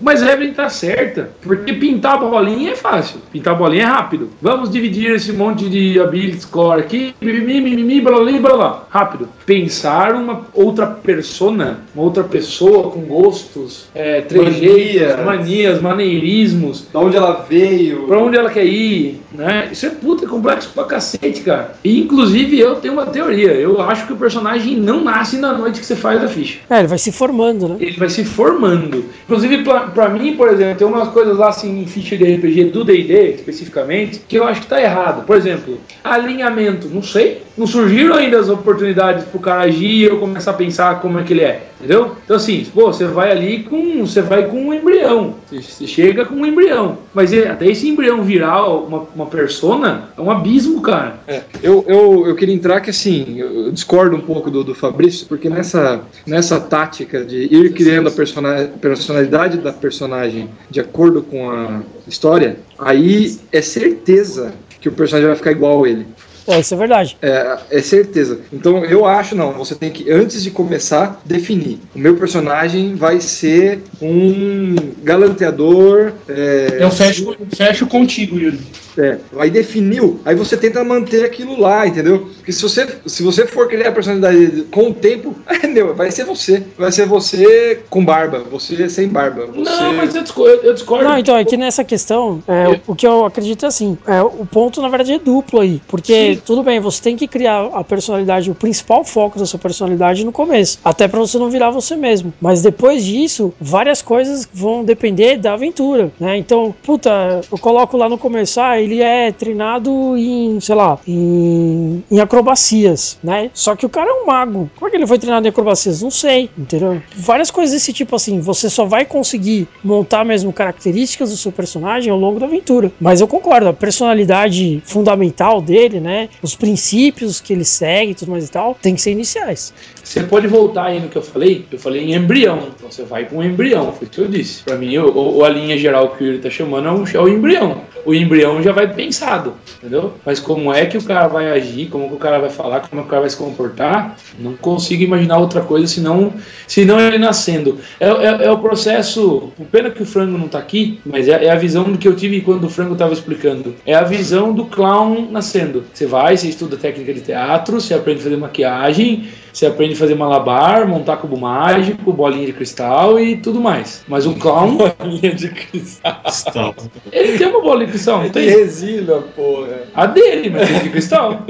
S1: Mas a Evelyn tá certa. Porque pintar a bolinha é fácil. Pintar a bolinha é rápido. Vamos dividir esse monte de ability score aqui. Mimimi, mimimi, blá blá blá. Rápido. Pensar uma outra persona, uma outra pessoa com gostos, é, trejeitos,
S2: Manias.
S1: manias, maneirismos.
S2: Da onde ela veio.
S1: Pra onde ela quer ir, né? Isso é puta complexo pra cacete, cara. E inclusive eu tenho uma teoria. Eu acho que o personagem não nasce na noite que você faz a ficha.
S3: É, ele ele vai se formando, né?
S1: ele vai se formando. Inclusive, pra, pra mim, por exemplo, tem umas coisas lá assim em ficha de RPG do D&D, especificamente, que eu acho que tá errado. Por exemplo, alinhamento, não sei. Não surgiram ainda as oportunidades pro cara agir e eu começar a pensar como é que ele é, entendeu? Então assim, pô, você vai ali com, você vai com um embrião, você, chega com um embrião, mas é- até esse embrião virar uma, uma persona é um abismo, cara.
S2: É, eu, eu, eu queria entrar que assim, eu discordo um pouco do, do Fabrício, porque nessa, nessa tática de ir criando a persona- personalidade da personagem de acordo com a história, aí é certeza que o personagem vai ficar igual a ele.
S3: É, isso é verdade.
S2: É, é certeza. Então eu acho não, você tem que, antes de começar, definir. O meu personagem vai ser um galanteador. É,
S4: Eu fecho, fecho contigo, Yuri.
S2: É, aí definiu, aí você tenta manter aquilo lá, entendeu? Porque se você, se você for criar a personalidade com o tempo, é, meu, vai ser você. Vai ser você com barba, você sem barba. Você...
S1: Não, mas eu discordo. Eu discordo.
S3: Não, então, é que nessa questão, é, o- o que eu acredito é assim, é, o ponto na verdade é duplo aí, porque tudo bem, você tem que criar a personalidade, o principal foco da sua personalidade no começo, até pra você não virar você mesmo, mas depois disso, várias coisas vão depender da aventura, né, então, puta, eu coloco lá no começo, ah, ele é treinado em, sei lá, em, em acrobacias, né, só que o cara é um mago, como é que ele foi treinado em acrobacias? Não sei, entendeu? Várias coisas desse tipo assim, você só vai conseguir montar mesmo características do seu personagem ao longo da aventura. Mas eu concordo, a personalidade fundamental dele, né? Os princípios que ele segue e tudo mais e tal, tem que ser iniciais.
S1: Você pode voltar aí no que eu falei? Eu falei em embrião. Então você vai com o embrião, foi o que eu disse. Pra mim, o, o- a linha geral que o Yuri tá chamando é o, é o embrião. O embrião já vai pensado, entendeu? Mas como é que o cara vai agir, como que o cara vai falar, como é que o cara vai se comportar, não consigo imaginar outra coisa senão, senão ele nascendo. É, é- é o processo. Pena que o frango não tá aqui, mas é, é a visão que eu tive quando o frango tava explicando. É a visão do clown nascendo. Você vai, você estuda técnica de teatro, você aprende a fazer maquiagem, você aprende a fazer malabar, montar cubo mágico, bolinha de cristal e tudo mais. Mas o clown,
S2: Linha de cristal.
S1: ele tem uma bola de cristal, não
S2: Tem resina, porra.
S1: A dele, mas tem de cristal.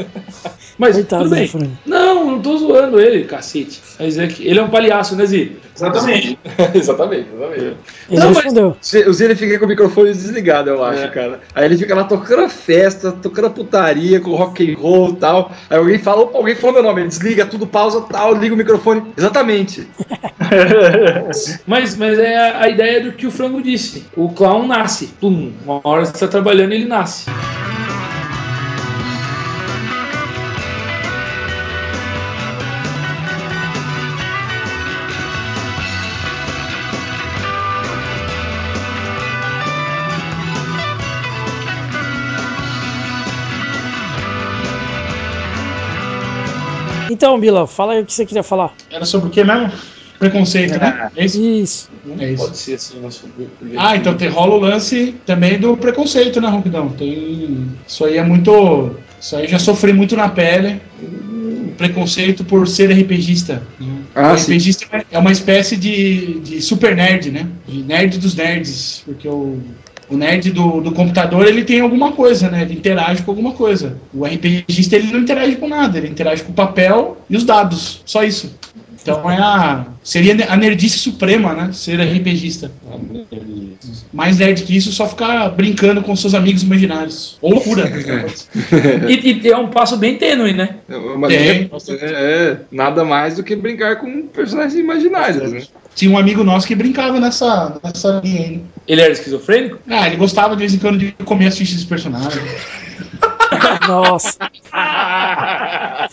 S1: Mas
S3: Coitado
S1: tudo
S3: do
S1: bem. Não, não tô zoando ele, cacete. Mas é que ele é um palhaço, né, Zi?
S6: Exatamente.
S2: exatamente, exatamente.
S3: Ele
S1: Não, mas-
S3: respondeu.
S2: O Zé ele fica com o microfone desligado, eu acho,
S1: É.
S2: cara. Aí ele fica lá tocando a festa, tocando a putaria com rock and roll e tal. Aí alguém fala, opa, alguém falou meu nome, ele desliga tudo, pausa tal, liga o microfone. Exatamente.
S1: Mas, mas é a, ideia do que o frango disse. O clown nasce. Pum, uma hora você tá trabalhando, ele nasce.
S3: Então, Bila, fala aí o que você queria falar.
S4: Era sobre o que mesmo? Preconceito, né? É isso?
S3: Isso.
S1: Não
S4: É isso.
S1: pode ser assim o nosso
S4: Ah, então tem, rola o lance também do preconceito, né, Ronquidão? Tem. Isso aí é muito. Isso aí já sofri muito na pele. O preconceito por ser RPGista. né?
S2: Ah,
S4: o
S2: sim.
S4: RPGista é uma espécie de, de super nerd, né? De nerd dos nerds. Porque o, o nerd do, do computador ele tem alguma coisa, né? Ele interage com alguma coisa. O RPGista ele não interage com nada, ele interage com o papel e os dados. Só isso. Então é a. Seria a nerdice suprema, né? Ser RPGista. Mais nerd que isso, só ficar brincando com seus amigos imaginários. Ou loucura. né?
S1: E, e é um passo bem tênue, né?
S2: É é, é, nada mais do que brincar com personagens imaginários, né?
S4: Tinha um amigo nosso que brincava nessa, nessa linha aí. né?
S1: Ele era esquizofrênico?
S4: Ah, ele gostava de vez em quando de comer as fichas dos personagens.
S3: Nossa.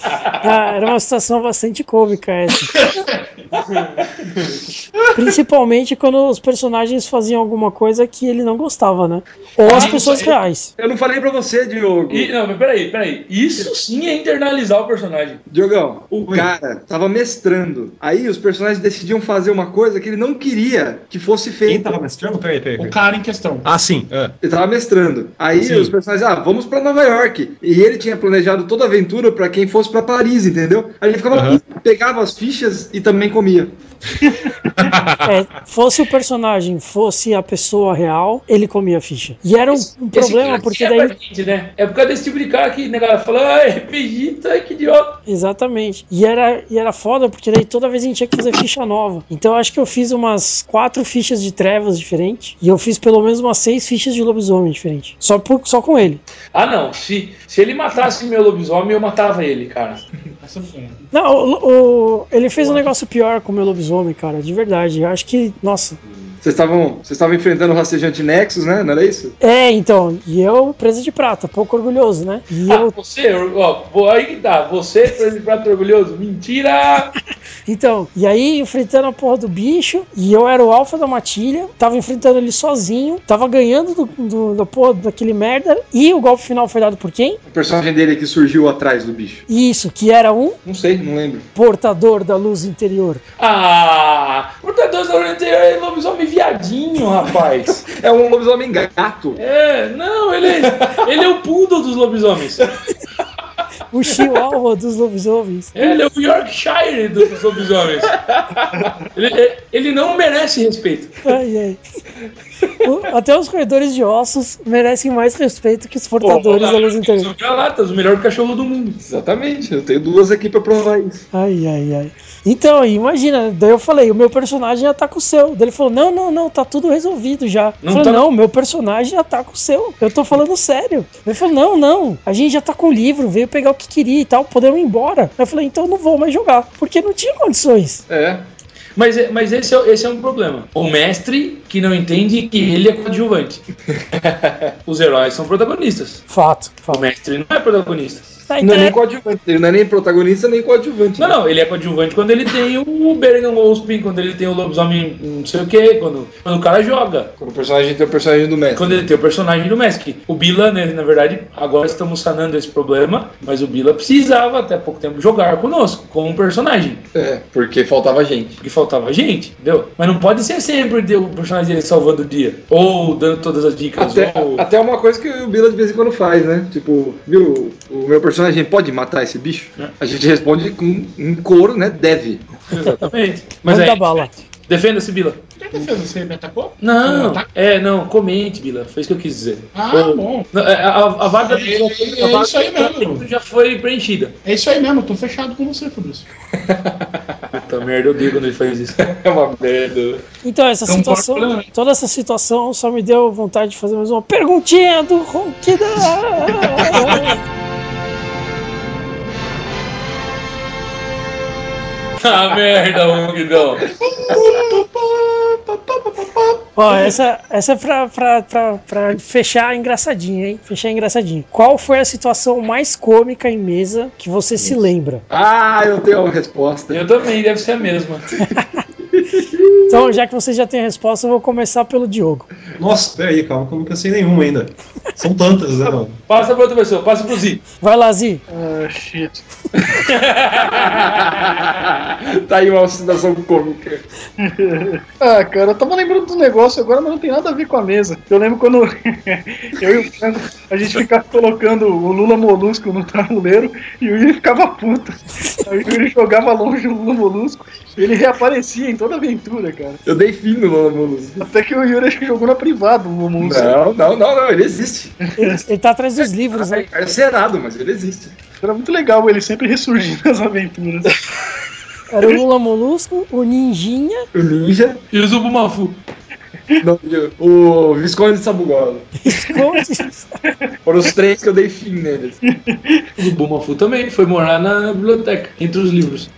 S3: Ah, era uma situação bastante cômica essa. Principalmente quando os personagens faziam alguma coisa que ele não gostava, né? Ou as
S4: Ah,
S3: pessoas
S4: isso aí.
S3: reais.
S2: Eu não falei pra você, Diogo.
S1: E, não, mas peraí, peraí. Isso sim é internalizar o personagem.
S2: Diogão, o cara tava mestrando. Aí os personagens decidiam fazer uma coisa que ele não queria que fosse
S7: Quem
S2: feita.
S7: tava mestrando? Peraí, peraí.
S4: O
S7: peraí.
S4: cara em questão.
S7: Ah, sim. é.
S2: Ele tava mestrando. Aí
S7: Sim.
S2: os personagens, ah, vamos pra Nova York. E ele tinha planejado toda a aventura pra quem fosse pra Paris, entendeu? Aí ele ficava puto. pegava as fichas e também comia.
S3: É, fosse o personagem, fosse a pessoa real, ele comia a ficha. E era um, um problema, porque
S1: é
S3: daí.
S1: gente, né? É por causa desse tipo de cara que né, galera fala, ah, RPG, tá que idiota.
S3: Exatamente. E era, e era foda, porque daí toda vez a gente tinha que fazer ficha nova. Então eu acho que eu fiz umas quatro fichas de trevas diferentes. E eu fiz pelo menos umas seis fichas de lobisomem diferentes. Só, por, só com ele.
S1: Ah, não. Se, se ele matasse meu lobisomem, eu matava ele, cara.
S3: Não, o, o- ele fez um negócio pior com o meu lobisomem, cara, de verdade. Eu acho que, nossa.
S2: Vocês estavam vocês estavam enfrentando o rastejante Nexus, né? Não era isso?
S3: É, então, e eu, presa de prata, pouco orgulhoso, né? E
S1: Ah,
S3: eu,
S1: você, ó, vou- aí que tá. Você, por exemplo, prato orgulhoso. Mentira!
S3: Então, e aí enfrentando a porra do bicho, e eu era o alfa da matilha, tava enfrentando ele sozinho, tava ganhando do, do- da porra daquele merda, e o golpe final foi dado por quem?
S2: O personagem dele que surgiu atrás do bicho.
S3: Isso, que era um
S2: Não sei, não lembro.
S3: portador da luz interior.
S1: Ah, portador da anterior é lobisomem viadinho, rapaz.
S2: É um lobisomem gato.
S1: É, não, ele é, ele é o poodle dos lobisomens.
S3: O chihuahua dos lobisomens.
S1: Ele é o Yorkshire dos lobisomens. Ele, ele não merece respeito.
S3: Ai, ai. O- Até os roedores de ossos merecem mais respeito que os portadores da luz interior.
S1: São vira-latas, o melhor cachorro do mundo.
S2: Exatamente, eu tenho duas aqui pra provar isso.
S3: Ai, ai, ai. Então, imagina, daí eu falei, o meu personagem já tá com o seu. Daí ele falou, não, não, não, tá tudo resolvido já.
S1: Não
S3: eu falei,
S1: tá-
S3: não, meu personagem já tá com o seu. Eu tô falando sério. Ele falou, não, não, a gente já tá com o livro, veio pegar o que queria e tal, podemos ir embora. Eu falei, então eu não vou mais jogar, porque não tinha condições.
S2: É.
S1: Mas, mas esse, é, esse é um problema. O mestre que não entende que ele é coadjuvante. Os heróis são protagonistas.
S3: Fato,
S1: O
S3: fato.
S1: mestre não é protagonista.
S3: Tá,
S2: Não
S3: então
S2: é nem
S3: é-
S2: coadjuvante. Ele não é nem protagonista nem coadjuvante.
S1: Não, não, ele é coadjuvante quando ele tem o Bergen Wolfspin, quando ele tem o lobisomem não sei o que, quando, quando o cara joga.
S2: Quando o personagem tem o personagem do mestre.
S1: Quando ele tem o personagem do Messi. O Bila, né, na verdade, agora estamos sanando esse problema, mas o Bila precisava até pouco tempo jogar conosco, com um personagem.
S2: É, porque faltava gente.
S1: Porque faltava gente, entendeu? Mas não pode ser sempre ter o personagem dele salvando o dia. Ou dando todas as dicas.
S2: Até,
S1: ou...
S2: até uma coisa que o Bila de vez em quando faz, né? Tipo, viu, o meu personagem pode matar esse bicho?
S1: É.
S2: A gente responde com um coro, né? Deve.
S1: Exatamente. Mas
S3: Manda
S1: aí,
S3: bala.
S1: defenda-se, Bila.
S4: O que defesa? Você me atacou?
S1: Não,
S4: Tá-
S1: é, não, comente, Bila. Foi isso que eu quis dizer.
S4: Ah,
S1: Ou-
S4: bom.
S1: Não, é, A, a vaga do
S4: É,
S1: já,
S4: é
S1: a vaga
S4: isso aí
S1: do
S4: mesmo.
S1: já foi preenchida.
S4: É isso aí mesmo, eu tô fechado com você, Fabrício.
S1: Puta merda, eu odeio quando ele faz isso.
S2: É uma merda.
S3: Então, essa
S4: Então,
S3: situação, toda essa situação só me deu vontade de fazer mais uma perguntinha do Ronquidão.
S1: ah, merda, Huguidão.
S3: Ó, essa, essa é pra, pra, pra, pra fechar engraçadinho, hein? Fechar engraçadinho. Qual foi a situação mais cômica em mesa que você se lembra?
S2: Ah, eu tenho uma resposta.
S1: Eu também, deve ser a mesma.
S3: Então, já que você já tem a resposta, eu vou começar pelo Diogo.
S5: Nossa, peraí, calma, que eu não pensei nenhuma ainda. São tantas, né, mano?
S1: Passa pra outra pessoa, passa pro Zi.
S3: Vai lá, Zi.
S6: Ah, shit.
S2: tá aí uma situação cômica.
S6: Ah, cara, eu tava lembrando do negócio agora, mas não tem nada a ver com a mesa. Eu lembro quando eu e o Franco, a gente ficava colocando o Lula Molusco no tabuleiro e o Yuri ficava puto. Aí o Yuri jogava longe o Lula Molusco e ele reaparecia em toda aventura, cara.
S2: Eu dei fim no Lola Molusco.
S6: Até que o Yuri acho que jogou na privada o Lula Molusco.
S2: Não, não, não, não, ele existe.
S3: Ele, ele tá atrás dos livros,
S2: É
S3: né?
S2: encarcerado, mas ele existe.
S6: Era muito legal ele sempre ressurgindo nas aventuras.
S3: Era o Lula Molusco, o Ninjinha,
S2: O ninja.
S1: E o Zubumafu.
S2: Não, o Visconde de Sabugosa.
S3: Conde.
S2: Foram os três que eu dei fim neles.
S1: O Zubumafu também foi morar na biblioteca, entre os livros.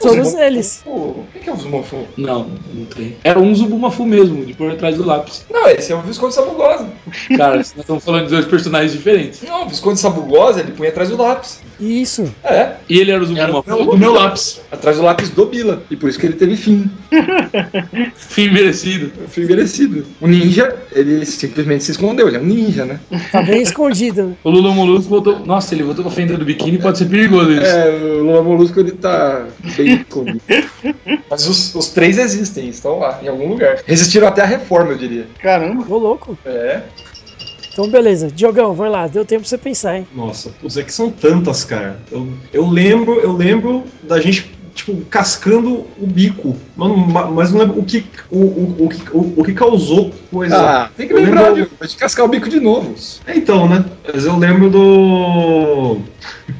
S3: todos eles.
S2: Pô, o que é o Zumofu?
S1: Não, não tem. Era um Zubumafu mesmo, de por trás do lápis.
S2: Não, esse é o Visconde de Sabugosa.
S1: Cara, nós estamos falando de dois personagens diferentes.
S2: Não, o Visconde de Sabugosa, ele punha atrás do lápis.
S3: Isso.
S2: É,
S1: E ele era o Zubumafu.
S4: meu, do meu lápis.
S2: atrás do lápis do Bila. E por isso que ele teve fim.
S1: Fim merecido.
S2: Fim merecido. O ninja, ele simplesmente se escondeu. Ele é um ninja, né?
S3: Tá bem escondido.
S1: O Lula Molusco voltou. Nossa, ele voltou com a fenda do biquíni, pode ser perigoso isso.
S2: É, o Lula Molusco, ele tá bem escondido. Mas os, os três existem, estão lá, em algum lugar. Resistiram até a reforma, eu diria.
S6: Caramba.
S3: Ô, louco.
S2: É.
S3: Então, beleza. Diogão, vai lá. Deu tempo pra você pensar, hein?
S5: Nossa, putz, é que são tantas, cara. Eu, eu lembro, eu lembro da gente tipo, cascando o bico. Mano, ma- mas não lembro o que, o, o, o, que- o, o que causou coisa.
S2: Ah, tem que
S5: Eu
S2: lembrar
S5: lembro-
S2: de, de cascar o bico de novo.
S5: É, Então, né? Mas eu lembro do.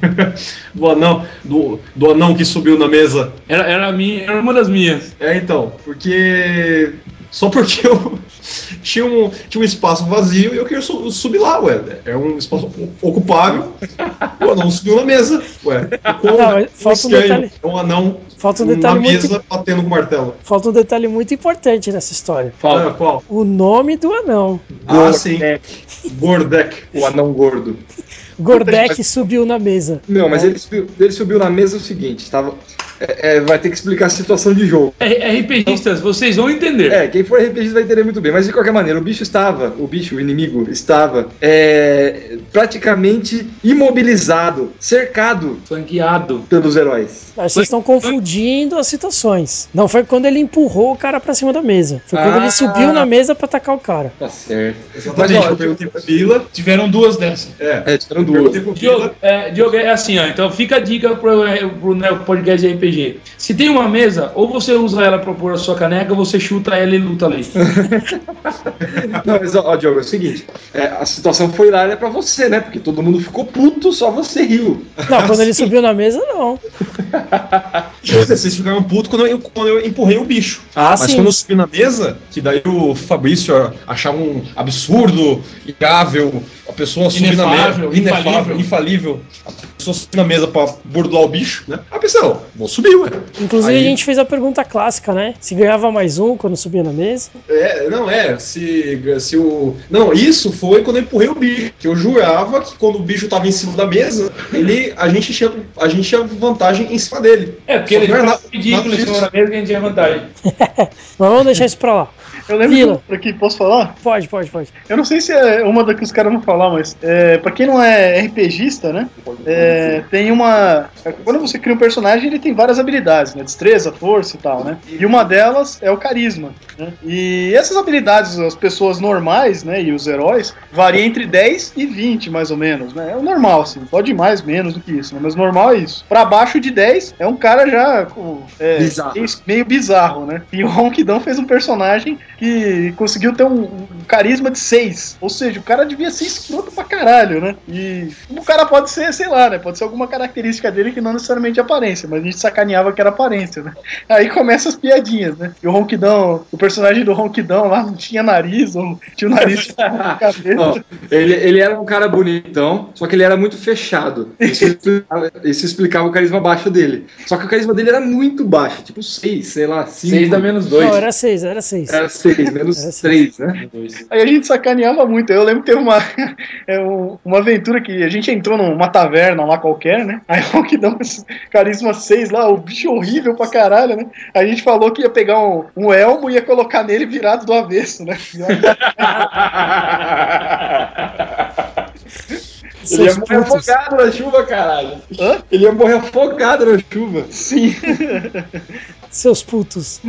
S5: do anão. Do, do anão que subiu na mesa.
S1: Era, era, a minha, era uma das minhas.
S5: É, então, porque. Só porque eu tinha um, tinha um espaço vazio e eu queria su- subir lá, ué. É um espaço ocupável. O anão subiu na mesa, ué. Quão-
S3: Não, falta um detalhe.
S5: É um anão
S3: Falta um
S5: na
S3: detalhe muito,
S5: mesa batendo com o martelo.
S3: falta um detalhe muito importante nessa história.
S5: Ah, qual?
S3: O nome do anão.
S5: Ah, sim. Gordek.
S2: O anão gordo.
S3: Gordek subiu na mesa.
S2: Não, mas ele subiu, ele subiu na mesa o seguinte, tava. é, é, vai ter que explicar a situação de jogo.
S1: R- RPGistas, vocês vão entender.
S2: É, quem for RPG vai entender muito bem. Mas de qualquer maneira, o bicho estava, o bicho, o inimigo, estava é, praticamente imobilizado, cercado
S1: Flanqueado.
S2: pelos heróis.
S3: Mas vocês estão confundindo as situações. Não foi quando ele empurrou o cara pra cima da mesa. Foi quando
S2: Ah.
S3: ele subiu na mesa pra atacar o cara.
S2: Tá certo.
S5: Exatamente,
S2: Mas, ó,
S5: eu Bila.
S4: Tiveram duas dessas.
S5: É,
S2: É, tiveram
S5: eu
S2: duas.
S1: Diogo, é, Diogo, é assim, ó. Então fica a dica pro, é, pro né, podcast de RPG. Se tem uma mesa, ou você usa ela pra pôr a sua caneca, ou você chuta ela e luta ali.
S2: Não, mas ó, Diogo, é o seguinte: é, a situação foi hilária pra você, né? Porque todo mundo ficou puto, só você riu.
S3: Não, quando ele subiu na mesa, não.
S5: Vocês ficaram putos quando eu, quando eu empurrei o bicho.
S3: Ah,
S5: Mas
S3: sim.
S5: quando eu subi na mesa, que daí o Fabrício achava um absurdo, igável, a pessoa subir na mesa.
S4: Inefável,
S5: Inefável,
S4: infalível.
S5: infalível. A pessoa subir na mesa pra burlar o bicho, né? A pessoa, vou subir, ué.
S3: Inclusive,
S5: Aí-
S3: a gente fez a pergunta clássica, né? Se ganhava mais um quando subia na mesa.
S5: É, não é, se, se o. Não, isso foi quando eu empurrei o bicho. Que eu jurava que quando o bicho tava em cima da mesa, ele, a, gente tinha, a gente tinha vantagem em cima dele.
S1: É, porque
S5: Só
S1: ele
S5: que não é
S1: cima
S5: disso.
S1: da mesa que a gente tinha vantagem.
S3: Mas vamos deixar isso pra lá.
S6: Eu lembro
S3: Vila.
S6: um aqui, posso falar?
S3: Pode, pode, pode.
S6: Eu não sei se é uma da que os caras vão falar, mas é, pra quem não é RPGista, né? é, tem uma. Quando você cria um personagem, ele tem várias habilidades, né? Destreza, força e tal, né? E uma delas é o carisma. Né? E essas habilidades, as pessoas normais, né? E os heróis, variam entre 10 e 20, mais ou menos, né? É o normal, assim. Pode ir mais, menos do que isso, né? Mas normal é isso. Pra baixo de 10 é um cara já com, é,
S2: Bizarro.
S6: meio- bizarro, né? E o Ronquidão fez um personagem que conseguiu ter um, um carisma de 6. Ou seja, o cara devia ser escroto pra caralho, né? E o cara pode ser, sei lá, né? Pode ser alguma característica dele que não necessariamente é aparência, mas a gente sacaneava que era aparência, né? Aí começam as piadinhas, né? E o Ronquidão, o personagem do Ronquidão lá não tinha nariz, ou tinha o nariz cabelo.
S2: Ó, ele, ele era um cara bonitão, só que ele era muito fechado. Isso explicava, isso explicava o carisma baixo dele. Só que o carisma dele era muito baixo, tipo 6, sei lá, 5.
S1: 6 dá menos 2.
S3: Não, era seis, era seis.
S2: Era 6, menos
S3: Era seis.
S2: 3, né?
S6: Aí a gente sacaneava muito. Eu lembro que teve uma, é, um- uma aventura que a gente entrou numa taverna lá qualquer, né? Aí o que dá esse carisma 6 lá, o bicho horrível pra caralho, né? A gente falou que ia pegar um, um elmo e ia colocar nele virado do avesso, né?
S2: Ele ia
S3: Seus
S2: morrer
S3: putos.
S2: afogado na chuva, caralho.
S6: Hã?
S2: Ele ia morrer afogado na chuva.
S6: Sim.
S3: Seus putos.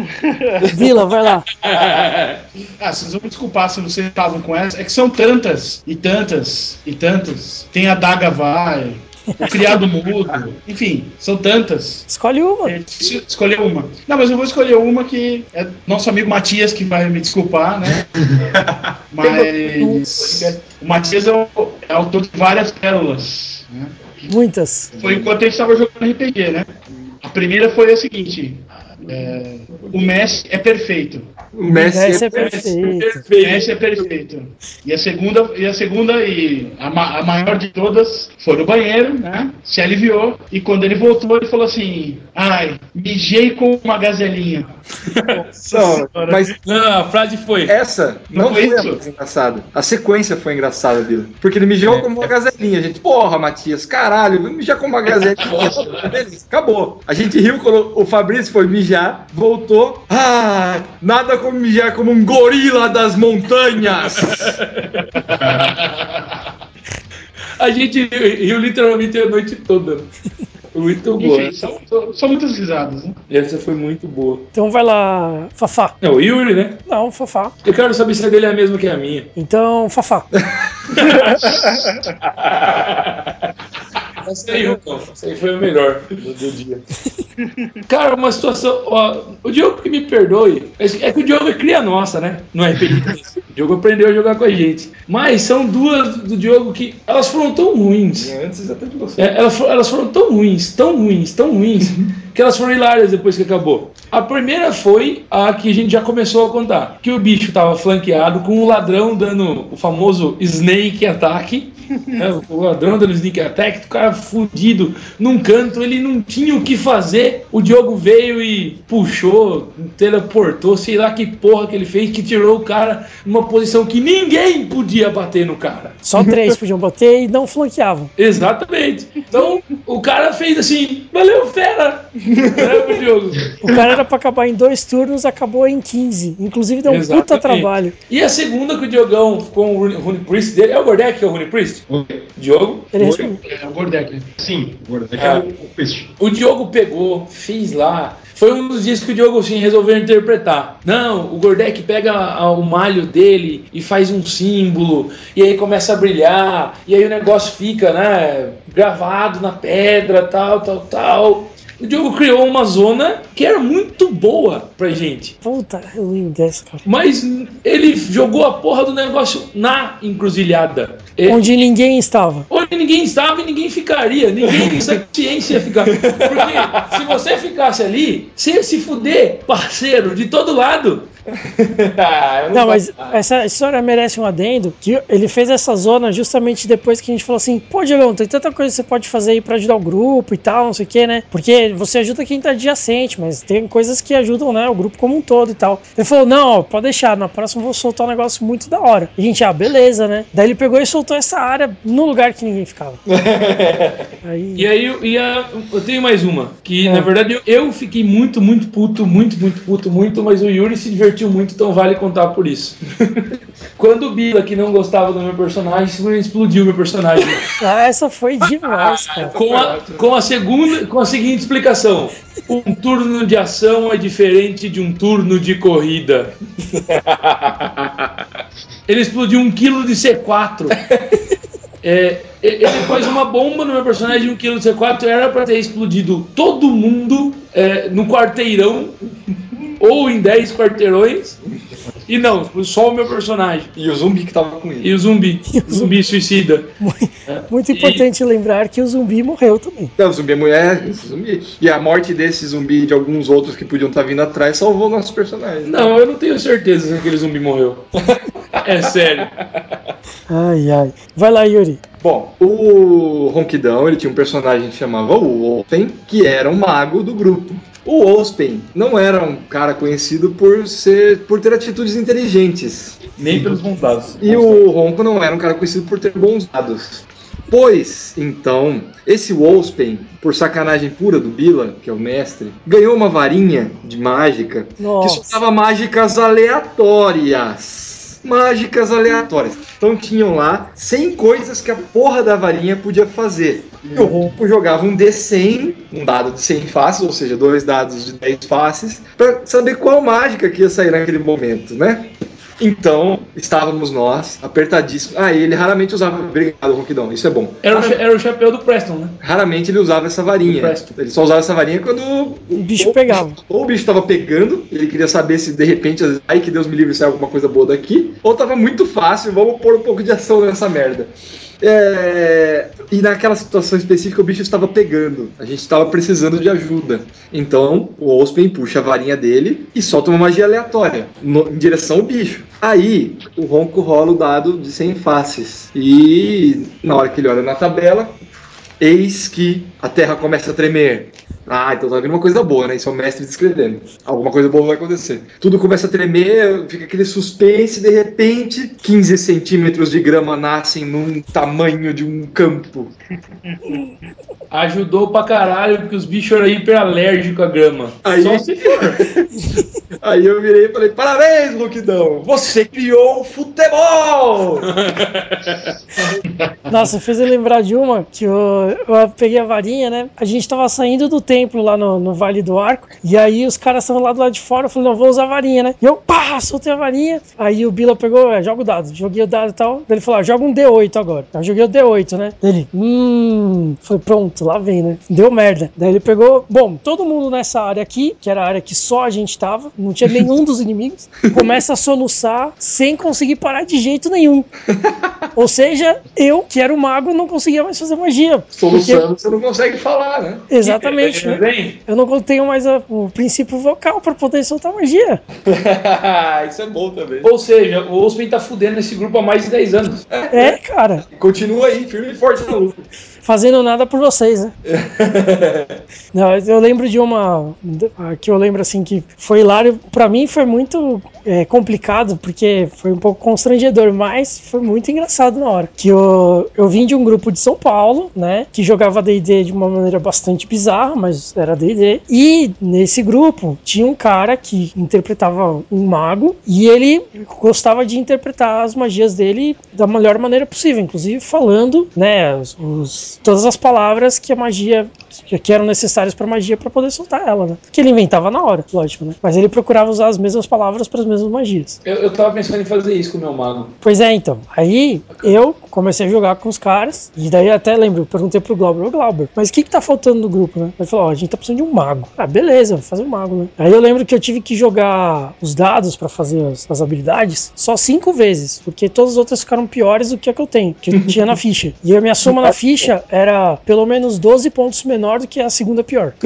S3: Vila, vai lá.
S4: Ah, vocês vão me desculpar se vocês estavam com essa. É que são tantas, e tantas, e tantas. Tem a Daga Vai, o Criado Mudo, enfim, são tantas.
S3: Escolhe uma.
S4: É escolher uma. Não, mas eu vou escolher uma que é nosso amigo Matias que vai me desculpar, né? Mas o Matias é o, é autor de várias pérolas. Né?
S3: Muitas.
S4: Foi enquanto a gente estava jogando RPG, né? A primeira foi a seguinte: é, o Messi é perfeito.
S2: O Messi
S3: Essa é
S2: é
S3: perfeito.
S4: O Messi é perfeito. E a segunda, e a segunda e a, ma- a maior de todas foi no banheiro, né? Se aliviou e quando ele voltou ele falou assim: "Ai, mijei com uma gazelinha".
S2: Não, mas
S1: Não, a frase foi.
S2: essa não
S4: Não foi isso?
S2: engraçada. A sequência foi engraçada dele. Porque ele mijou como uma gazelinha, gente. Porra, Matias, caralho, mijar como uma gazelinha. Beleza, acabou. A gente riu quando o Fabrício foi mijar, voltou. Ah, nada mijar como um gorila das montanhas.
S1: A gente riu literalmente a noite toda. Muito boa.
S4: Enfim, são, são- muitas risadas, né?
S1: Essa foi muito boa.
S3: Então vai lá, Fafá.
S1: Não, o Yuri, né?
S3: Não, Fafá.
S1: Eu quero saber se a dele é a mesma que a minha.
S3: Então, Fafá.
S1: Essa aí, não. Foi o melhor do, do dia. Cara, uma situação. Ó, o Diogo que me perdoe. É é que o Diogo é cria nossa, né? No RPG. O Diogo aprendeu a jogar com a gente. Mas são duas do Diogo que. Elas foram tão ruins.
S2: Antes até de você.
S1: É, elas, elas foram tão ruins, tão ruins, tão ruins, que elas foram hilárias depois que acabou. A primeira foi a que a gente já começou a contar: que o bicho tava flanqueado com o ladrão dando o famoso Snake Attack. né, o ladrão dando Sneak Attack, o cara fudido num canto, ele não tinha o que fazer. O Diogo veio e puxou, teleportou, sei lá que porra que ele fez, que tirou o cara numa posição que ninguém podia bater no cara.
S3: Só três podiam bater e não flanqueavam.
S1: Exatamente. Então o cara fez assim, valeu, fera! Né, o Diogo?
S3: O cara era pra acabar em dois turnos, acabou em 15. Inclusive deu um puta trabalho.
S1: E a segunda que o Diogão com o Rune- Priest dele. É o Gordek que é o Rune Priest? Diogo?
S3: Ele respondeu.
S4: É o Gordek.
S5: Sim, é que
S1: Ah.
S5: é o, o peixe.
S1: O Diogo pegou, fez lá. Foi um dos dias que o Diogo assim, resolveu interpretar. Não, o Gordek pega o malho dele e faz um símbolo, e aí começa a brilhar, e aí o negócio fica, né, gravado na pedra, tal, tal, tal. O Diogo criou uma zona que era muito boa pra gente.
S3: Puta, eu lembro dessa, cara.
S1: Mas ele jogou a porra do negócio na encruzilhada. É,
S3: Onde ninguém estava.
S1: onde ninguém estava e ninguém ficaria. Ninguém ciência ia ficar. Porque se você ficasse ali, você ia se fuder, parceiro, de todo lado.
S2: Ah, eu
S3: Não, mas essa história merece um adendo. Que ele fez essa zona justamente depois que a gente falou assim: pô, Diogão, tem tanta coisa que você pode fazer aí pra ajudar o grupo e tal, não sei o que, né? Porque você ajuda quem tá adjacente, mas tem coisas que ajudam, né? O grupo como um todo e tal. Ele falou: não, ó, pode deixar, na próxima eu vou soltar um negócio muito da hora. E a gente, ah, beleza, né? Daí ele pegou e soltou essa área no lugar que ninguém ficava. Aí.
S1: E aí eu, e a- eu tenho mais uma. Que
S3: É.
S1: na verdade eu, eu fiquei muito, muito puto, muito, muito puto, muito, mas o Yuri se divertiu muito, então vale contar por isso. Quando o Bila, que não gostava do meu personagem, explodiu meu personagem.
S3: Ah, essa foi demais, cara.
S1: com, a, com a segunda, com a seguinte explicação: um turno de ação é diferente de um turno de corrida. Ele explodiu um quilo de C4. É, ele pôs uma bomba no meu personagem, um quilo de C4, era pra ter explodido todo mundo é, no quarteirão ou em 10 quarteirões. E não, só o meu personagem.
S2: E o zumbi que tava com ele.
S1: E o zumbi. O zumbi suicida.
S3: Muito importante lembrar que o zumbi morreu também.
S2: Não, o zumbi é mulher, esse zumbi. E a morte desse zumbi e de alguns outros que podiam estar vindo atrás salvou nossos personagens.
S1: Não, eu não tenho certeza se aquele zumbi morreu. É sério.
S3: Ai, ai. Vai lá, Yuri.
S2: Bom, o Ronquidão, ele tinha um personagem que chamava o Ospen, que era um mago do grupo. O Ospen não era um cara conhecido por ser por ter atitudes inteligentes.
S1: Nem pelos bons dados.
S2: E o Ronco não era um cara conhecido por ter bons dados. Pois, então, esse Wolfspen, por sacanagem pura do Bila, que é o mestre, ganhou uma varinha de mágica que
S3: Nossa.
S2: soltava mágicas aleatórias. Mágicas aleatórias. Então tinham lá 100 coisas que a porra da varinha podia fazer. E o Ronco jogava um D100, um dado de 100 faces, ou seja, dois dados de 10 faces, pra saber qual mágica que ia sair naquele momento, né? Então, estávamos nós, apertadíssimos. Ah, e ele raramente usava. Obrigado, Ronquidão, isso é bom.
S1: Era o, era o chapéu do Preston, né?
S2: Raramente ele usava essa varinha. Ele só usava essa varinha quando o
S3: bicho pegava.
S2: Ou o bicho estava pegando, ele queria saber se de repente, ai que Deus me livre, sai alguma coisa boa daqui. Ou tava muito fácil, vamos pôr um pouco de ação nessa merda. É, E naquela situação específica o bicho estava pegando. A gente estava precisando de ajuda. Então o Ospen puxa a varinha dele e solta uma magia aleatória no- em direção ao bicho. Aí o Ronco rola o dado de 100 faces. E na hora que ele olha na tabela, Eis que a terra começa a tremer. Ah, então tá vindo uma coisa boa, né? Isso é o mestre descrevendo. Alguma coisa boa vai acontecer. Tudo começa a tremer, fica aquele suspense, e de repente, 15 centímetros de grama nascem num tamanho de um campo.
S1: Ajudou pra caralho, porque os bichos eram hiperalérgicos à grama.
S2: Aí-
S1: Só se for.
S2: Aí eu virei e falei: Parabéns, Luquidão! Você criou o futebol!
S3: Nossa, fez eu lembrar de uma que eu, eu peguei a varinha, né? A gente tava saindo do templo templo lá no, no Vale do Arco. E aí os caras estavam lá do lado de fora. Eu falei, não, vou usar a varinha, né? E eu, pá, soltei a varinha. Aí o Bila pegou, é, joga o dado. Joguei o dado e tal. Ele falou, ah, joga um D8 agora. Eu joguei o D8, né? Ele, hum. Falei, pronto, lá vem, né? Deu merda. Daí ele pegou, bom, todo mundo nessa área aqui, que era a área que só a gente tava, não tinha nenhum dos inimigos, começa a soluçar sem conseguir parar de jeito nenhum. Ou seja, eu, que era o mago, não conseguia mais fazer magia.
S2: Soluçando, você não consegue falar, né?
S3: Exatamente. Né?
S1: Bem,
S3: Eu não tenho mais a- o princípio vocal pra poder soltar magia.
S2: Isso é bom também.
S1: ou seja, o Ospen tá fudendo esse grupo há mais de 10 anos.
S3: É, cara,
S2: Continua aí, firme e forte na luta.
S3: Fazendo nada por vocês, né? Não, eu lembro de uma que eu lembro assim que foi hilário. Pra mim foi muito é, complicado porque foi um pouco constrangedor, mas foi muito engraçado na hora. Que eu, eu vim de um grupo de São Paulo, né? Que jogava D&D de uma maneira bastante bizarra, mas era D&D. E nesse grupo tinha um cara que interpretava um mago e ele gostava de interpretar as magias dele da melhor maneira possível, inclusive falando, né, os, os- todas as palavras que a magia que, eram necessárias para magia para poder soltar ela, né? Que ele inventava na hora, lógico, né? Mas ele procurava usar as mesmas palavras para as mesmas magias.
S1: Eu, eu tava pensando em fazer isso com o meu mago.
S3: Pois é, então. Aí eu comecei a jogar com os caras, e daí até lembro, eu perguntei pro Glauber, ô Glauber, mas o que que tá faltando no grupo, né? Ele falou, ó, a gente tá precisando de um mago. Ah, beleza, vou fazer um mago, né? Aí eu lembro que eu tive que jogar os dados pra fazer as, as habilidades só cinco vezes, porque todas as outras ficaram piores do que a que eu tenho, que eu tinha na ficha. E a minha soma na ficha era pelo menos 12 pontos menor do que a segunda pior.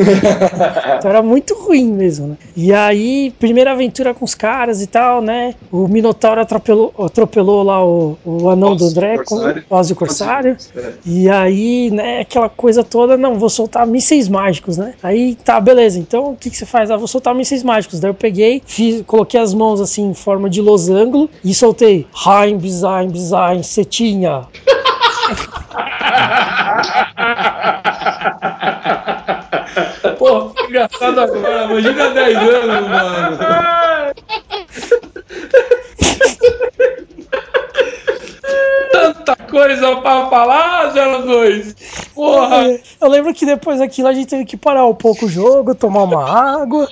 S3: Então era muito ruim mesmo, né? E aí, primeira aventura com os caras e tal, né? O Minotauro atropelou, atropelou lá o, o anão do
S2: Ozzy
S3: André,
S2: Corsário.
S3: o Ozzy Corsário.
S2: É.
S3: E aí, né, aquela coisa toda, não, vou soltar mísseis mágicos, né? Aí, tá, beleza, então o que, que você faz? Ah, vou soltar mísseis mágicos. Daí eu peguei, fiz, coloquei as mãos assim em forma de losango e soltei Heim, Bizaim, Bizaim, Setinha.
S1: Pô, que engraçado agora. Imagina 10 anos, mano. Tanta coisa pra falar, 02. Porra.
S3: Eu lembro que depois daquilo a gente teve que parar um pouco o jogo, tomar uma água.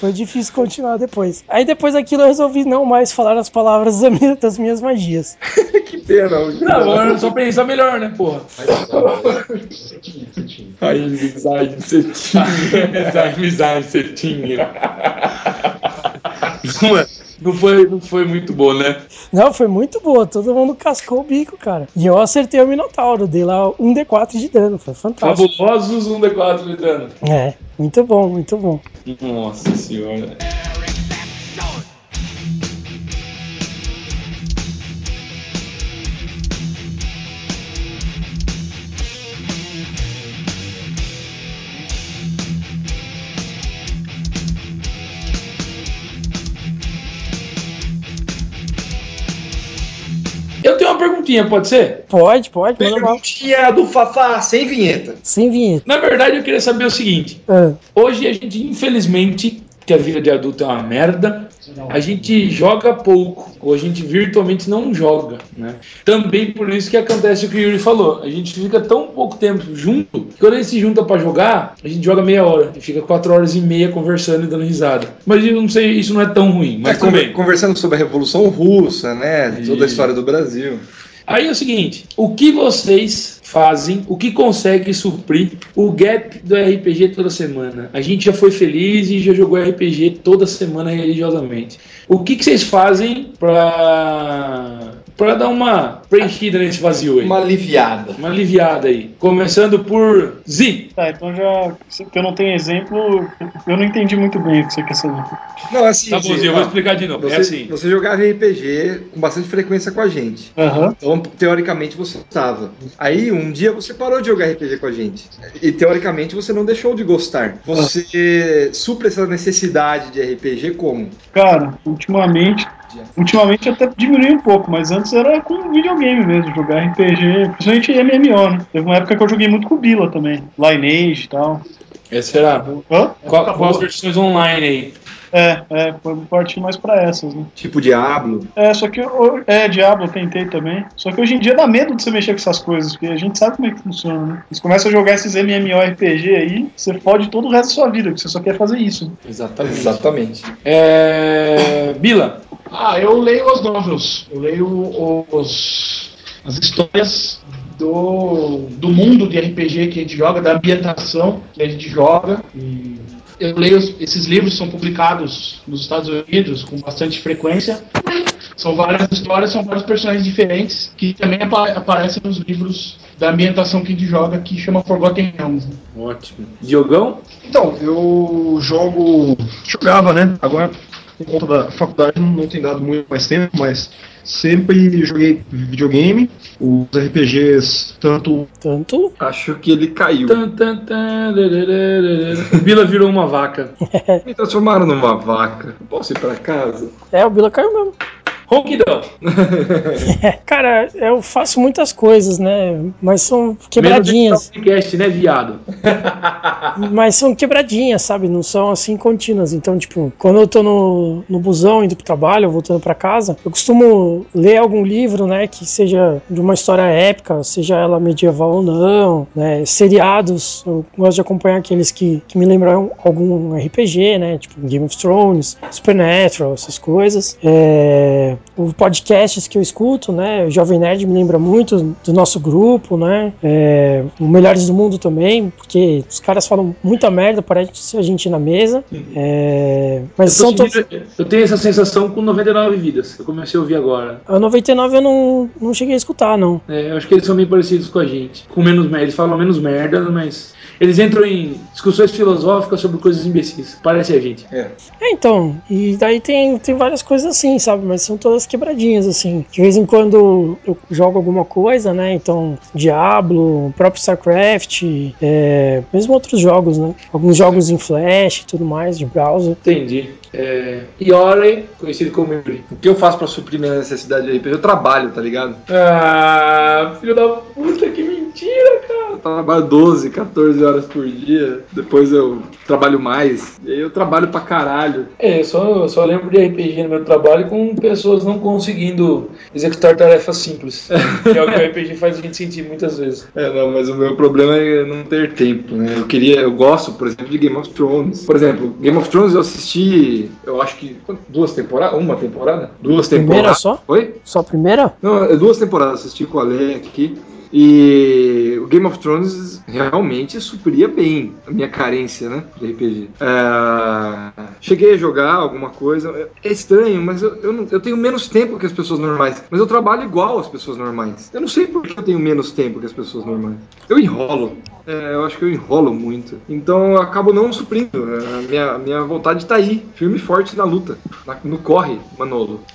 S3: Foi difícil continuar depois. Aí depois daquilo eu resolvi não mais falar as palavras da minha- das minhas magias.
S2: Que pena.
S1: Não, agora só pensar melhor, né, porra? Aí, amizade, cetinha. Amizade, cetinha. Não, não, foi, não foi muito bom, né?
S3: Não, foi muito boa. Todo mundo cascou o bico, cara. E eu acertei o Minotauro. Dei lá um D4 de dano. Foi fantástico.
S1: Fabulosos 1D4 de dano.
S3: É, muito bom, muito bom.
S1: Nossa senhora. Pode ser?
S3: Pode, pode.
S2: Perguntinha do Fafá sem vinheta.
S3: Sem vinheta.
S1: Na verdade, eu queria saber o seguinte:
S3: Ah,
S1: hoje a gente, infelizmente, que a vida de adulto é uma merda, a gente joga pouco, ou a gente virtualmente não joga, né? Também por isso que acontece o que o Yuri falou, a gente fica tão pouco tempo junto, que quando a gente se junta pra jogar, a gente joga meia hora, e fica quatro horas e meia conversando e dando risada. Mas eu não sei, isso não é tão ruim, mas
S2: Mas conver-
S1: também.
S2: conversando sobre a Revolução Russa, né? Toda a história do Brasil.
S1: Aí é o seguinte, o que vocês fazem, o que consegue suprir o gap do RPG toda semana? A gente já foi feliz e já jogou RPG toda semana religiosamente. O que, que vocês fazem pra, pra dar uma preenchida nesse vazio aí?
S2: Uma aliviada.
S1: Uma aliviada aí. Começando por Z.
S6: Tá, então já que eu não tenho exemplo, eu não entendi muito bem o que você quer saber.
S2: Não, assim.
S1: Tá bom, Z, eu vou explicar de novo.
S2: Você,
S1: É assim.
S2: você jogava RPG com bastante frequência com a gente.
S6: Aham.
S2: Então, teoricamente, você estava. Aí, um dia você parou de jogar RPG com a gente. E, teoricamente, você não deixou de gostar. Você supre essa necessidade de RPG como?
S6: Cara, ultimamente. Ultimamente até diminuiu um pouco, mas antes era com videogame mesmo, jogar RPG, principalmente MMO, né? Teve uma época que eu joguei muito com o Bila também, Lineage e tal.
S1: Essa era.
S6: Hã?
S1: Qual, qual as versões online aí?
S6: É, é, foi partir mais pra essas, né?
S2: Tipo Diablo.
S6: É, só que. eu- É, Diablo, eu tentei também. Só que hoje em dia dá medo de você mexer com essas coisas, porque a gente sabe como é que funciona, né? Você começa a jogar esses MMORPG aí, você fode todo o resto da sua vida, porque você só quer fazer isso. né?
S1: Exatamente.
S2: Exatamente.
S1: É... Bila,
S4: Ah, eu leio as novels. Eu leio os, as histórias do, do mundo de RPG que a gente joga, da ambientação que a gente joga. E eu leio esses livros são publicados nos Estados Unidos com bastante frequência. São várias histórias, são vários personagens diferentes que também apa- aparecem nos livros da ambientação que a gente joga, que chama Forgotten Realms.
S1: ótimo. Diogão?
S5: Então, eu jogo. Jogava, né? Agora, por conta da faculdade, não, tem dado muito mais tempo, mas sempre joguei videogame, os RPGs, tanto.
S3: Tanto.
S2: Acho que ele caiu.
S1: Tan, tan, tan. O Bila virou uma vaca.
S2: Me transformaram numa vaca. Posso ir pra casa?
S3: É, o Bila caiu mesmo.
S1: Ronquidão.
S3: Cara, eu faço muitas coisas, né? Mas são quebradinhas.
S1: esse podcast, né, viado?
S3: Mas são quebradinhas, sabe? Não são assim contínuas. Então, tipo, quando eu tô no, no busão indo pro trabalho, voltando pra casa, eu costumo ler algum livro, né? Que seja de uma história épica, seja ela medieval ou não, né? Seriados. Eu gosto de acompanhar aqueles que, que me lembram algum RPG, né? Tipo Game of Thrones, Supernatural, essas coisas. É, os podcasts que eu escuto, né? O Jovem Nerd me lembra muito do nosso grupo, né? É, o Melhores do Mundo também, porque os caras falam muita merda, parece a gente na mesa. É, mas
S1: Eu,
S3: são todos.
S1: eu tenho essa sensação com 99 vidas. Eu comecei a ouvir agora.
S3: A 99 eu não, não cheguei a escutar, não.
S1: É, eu acho que eles são bem parecidos com a gente. Com menos merda. Eles falam menos merda, mas. Eles entram em discussões filosóficas sobre coisas imbecis. Parece a gente.
S3: É, então, e daí tem, tem várias coisas assim, sabe? Mas são todas quebradinhas, assim. De vez em quando eu jogo alguma coisa, né? Então, Diablo, o próprio StarCraft, é, mesmo outros jogos, né? Alguns jogos em Flash e tudo mais, de browser.
S1: Entendi. É, Iore, conhecido como Yuri.
S2: O que eu faço pra suprir minha necessidade de RPG? Eu trabalho, tá ligado?
S1: Ah, filho da puta, que
S2: trabalho 12, 14 horas por dia. Depois eu trabalho mais. E aí eu trabalho pra caralho.
S1: É, eu só, eu só lembro de RPG no meu trabalho com pessoas não conseguindo executar tarefas simples. que é o que o RPG faz a gente sentir muitas vezes.
S2: É, não, mas o meu problema é não ter tempo, né? Eu queria, eu gosto, por exemplo, de Game of Thrones. Por exemplo, Game of Thrones eu assisti, eu acho que duas temporadas, uma temporada? Duas
S3: Primeira
S2: temporadas.
S3: só?
S2: Oi?
S3: Só a primeira?
S2: Não, é duas temporadas assisti com a Lê aqui. E o Game of Thrones realmente supria bem a minha carência, né? De RPG. É, cheguei a jogar alguma coisa. É estranho, mas eu, eu, não- eu tenho menos tempo que as pessoas normais. Mas eu trabalho igual às pessoas normais. Eu não sei por que eu tenho menos tempo que as pessoas normais. Eu enrolo. É, eu acho que eu enrolo muito. Então eu acabo não suprindo. É, A minha, minha vontade tá aí, firme e forte na luta. na- no corre, Manolo.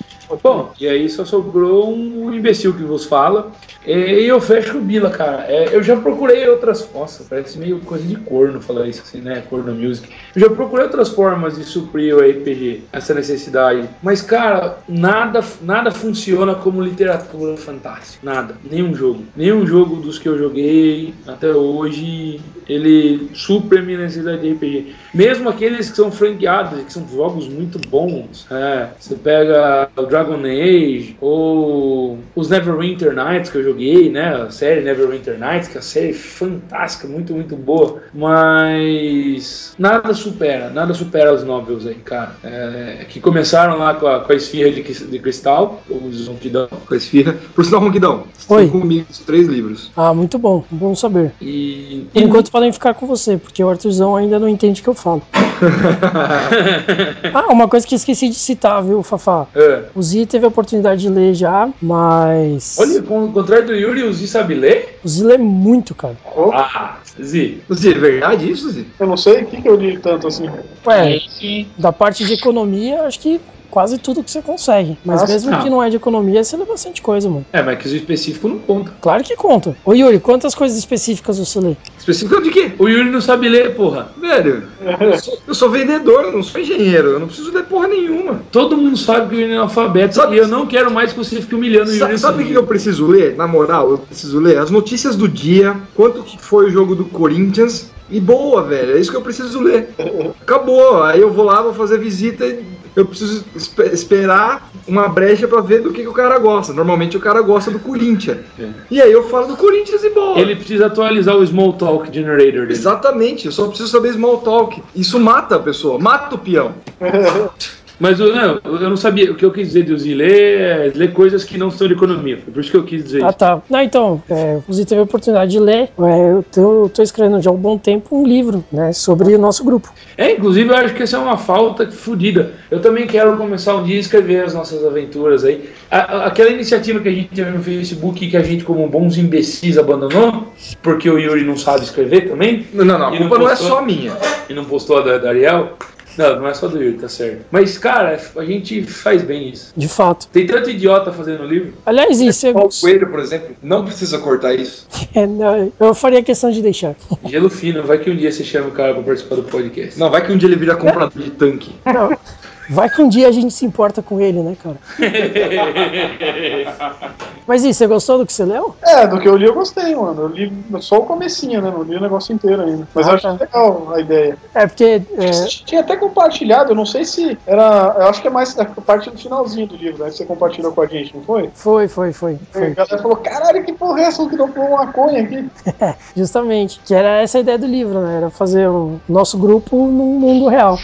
S1: Bom, e aí só sobrou um imbecil que vos fala. E eu fecho com o Bila, cara. É, eu já procurei outras. Nossa, parece meio coisa de corno falar isso assim, né? Corno music. Eu já procurei outras formas de suprir o RPG, essa necessidade. Mas, cara, nada, nada funciona como literatura fantástica. Nada. Nenhum jogo. Nenhum jogo dos que eu joguei até hoje, ele supre a minha necessidade de RPG. Mesmo aqueles que são franqueados, que são jogos muito bons. É, você pega o Dragon Age ou os Neverwinter Nights que eu joguei, né? A série Neverwinter Nights, que é uma série fantástica, muito, muito boa. Mas nada supera, nada supera as novels aí, cara. É, que começaram lá com a, com a esfirra de, de cristal, o Zonkidão.
S2: Com a esfirra. Por sinal, Ronquidão,
S3: Oi.
S2: comigo os três livros.
S3: Ah, muito bom. Bom saber.
S1: E,
S3: Por enquanto podem ficar com você, porque o Arthurzão ainda não entende o que eu falo. Ah, uma coisa que esqueci de citar, viu, Fafá?
S1: É.
S3: O Zi teve a oportunidade de ler já, mas.
S1: Olha, com o contrário do Yuri, o Zi sabe ler?
S3: O Zi lê muito, cara.
S1: Ah, Zi.
S2: Zi, é verdade isso, Zi?
S6: Eu não sei o que, que eu li tanto assim.
S3: Ué,
S4: Sim.
S3: da parte de economia, acho que quase tudo que você consegue. Mas
S6: Nossa,
S3: mesmo
S1: não.
S3: que não é de economia, você lê bastante coisa, mano.
S1: É, mas que o específico não conta.
S3: Claro que conta. Ô Yuri, quantas coisas específicas você lê?
S2: Específico de quê?
S1: O Yuri não sabe ler, porra.
S2: Velho, eu sou, eu sou vendedor, eu não sou engenheiro, eu não preciso ler porra nenhuma.
S1: Todo mundo sabe que o Yuri é analfabeto
S2: Sabe-
S1: e eu não quero mais que você fique humilhando o Yuri.
S2: Sabe, sabe o que eu preciso ler? Na moral, eu preciso ler as notícias do dia, quanto que foi o jogo do Corinthians, e boa, velho. É isso que eu preciso ler. Acabou. Aí eu vou lá, vou fazer visita e eu preciso espe- esperar uma brecha pra ver do que, que o cara gosta. Normalmente o cara gosta do Corinthians. E aí eu falo do Corinthians e boa.
S1: Ele precisa atualizar o Small Talk Generator dele.
S2: Exatamente, eu só preciso saber small talk. Isso mata a pessoa, mata o peão.
S1: Mas eu não, eu não sabia. O que eu quis dizer de Uzi ler é ler coisas que não são de economia. Foi por isso que eu quis dizer
S3: Ah,
S1: isso.
S3: tá. Não, então, é, você teve a oportunidade de ler. É, eu, tô, eu tô escrevendo já há um bom tempo um livro, né, sobre o nosso grupo.
S1: É, inclusive eu acho que essa é uma falta fodida. Eu também quero começar um dia a escrever as nossas aventuras aí. A- a- aquela iniciativa que a gente teve no Facebook que a gente, como bons imbecis, abandonou, porque o Yuri não sabe escrever também,
S2: Não, não, a
S1: não
S2: culpa não é
S1: postou?
S2: só minha.
S1: e não postou a da, da Ariel. Não, não é só do Yuri, tá certo. Mas, cara, a gente faz bem isso.
S3: De fato.
S1: Tem tanto idiota fazendo livro.
S3: Aliás, isso
S2: O coelho, por exemplo, não precisa cortar isso.
S3: é, não, eu faria questão de deixar.
S1: Gelo fino, vai que um dia você chama o cara pra participar do podcast.
S2: Não, vai que um dia ele vira comprador de tanque.
S3: Não, vai que um dia a gente se importa com ele, né, cara? Mas e, você gostou do que você leu?
S6: É, do que eu li eu gostei, mano. Eu li só o comecinho, né? Não li o negócio inteiro ainda. Mas
S3: Ah,
S6: eu achei
S3: tá.
S6: legal a ideia.
S3: É, porque. é,
S6: Tinha até compartilhado, eu não sei se era. Eu acho que é mais a parte do finalzinho do livro, né? Que você compartilhou com a gente, não foi?
S3: foi, foi, foi.
S6: A
S3: foi.
S6: galera falou, caralho, que porra é essa que não foi uma maconha aqui?
S3: Justamente. Que era essa a ideia do livro, né? Era fazer o nosso grupo num mundo real.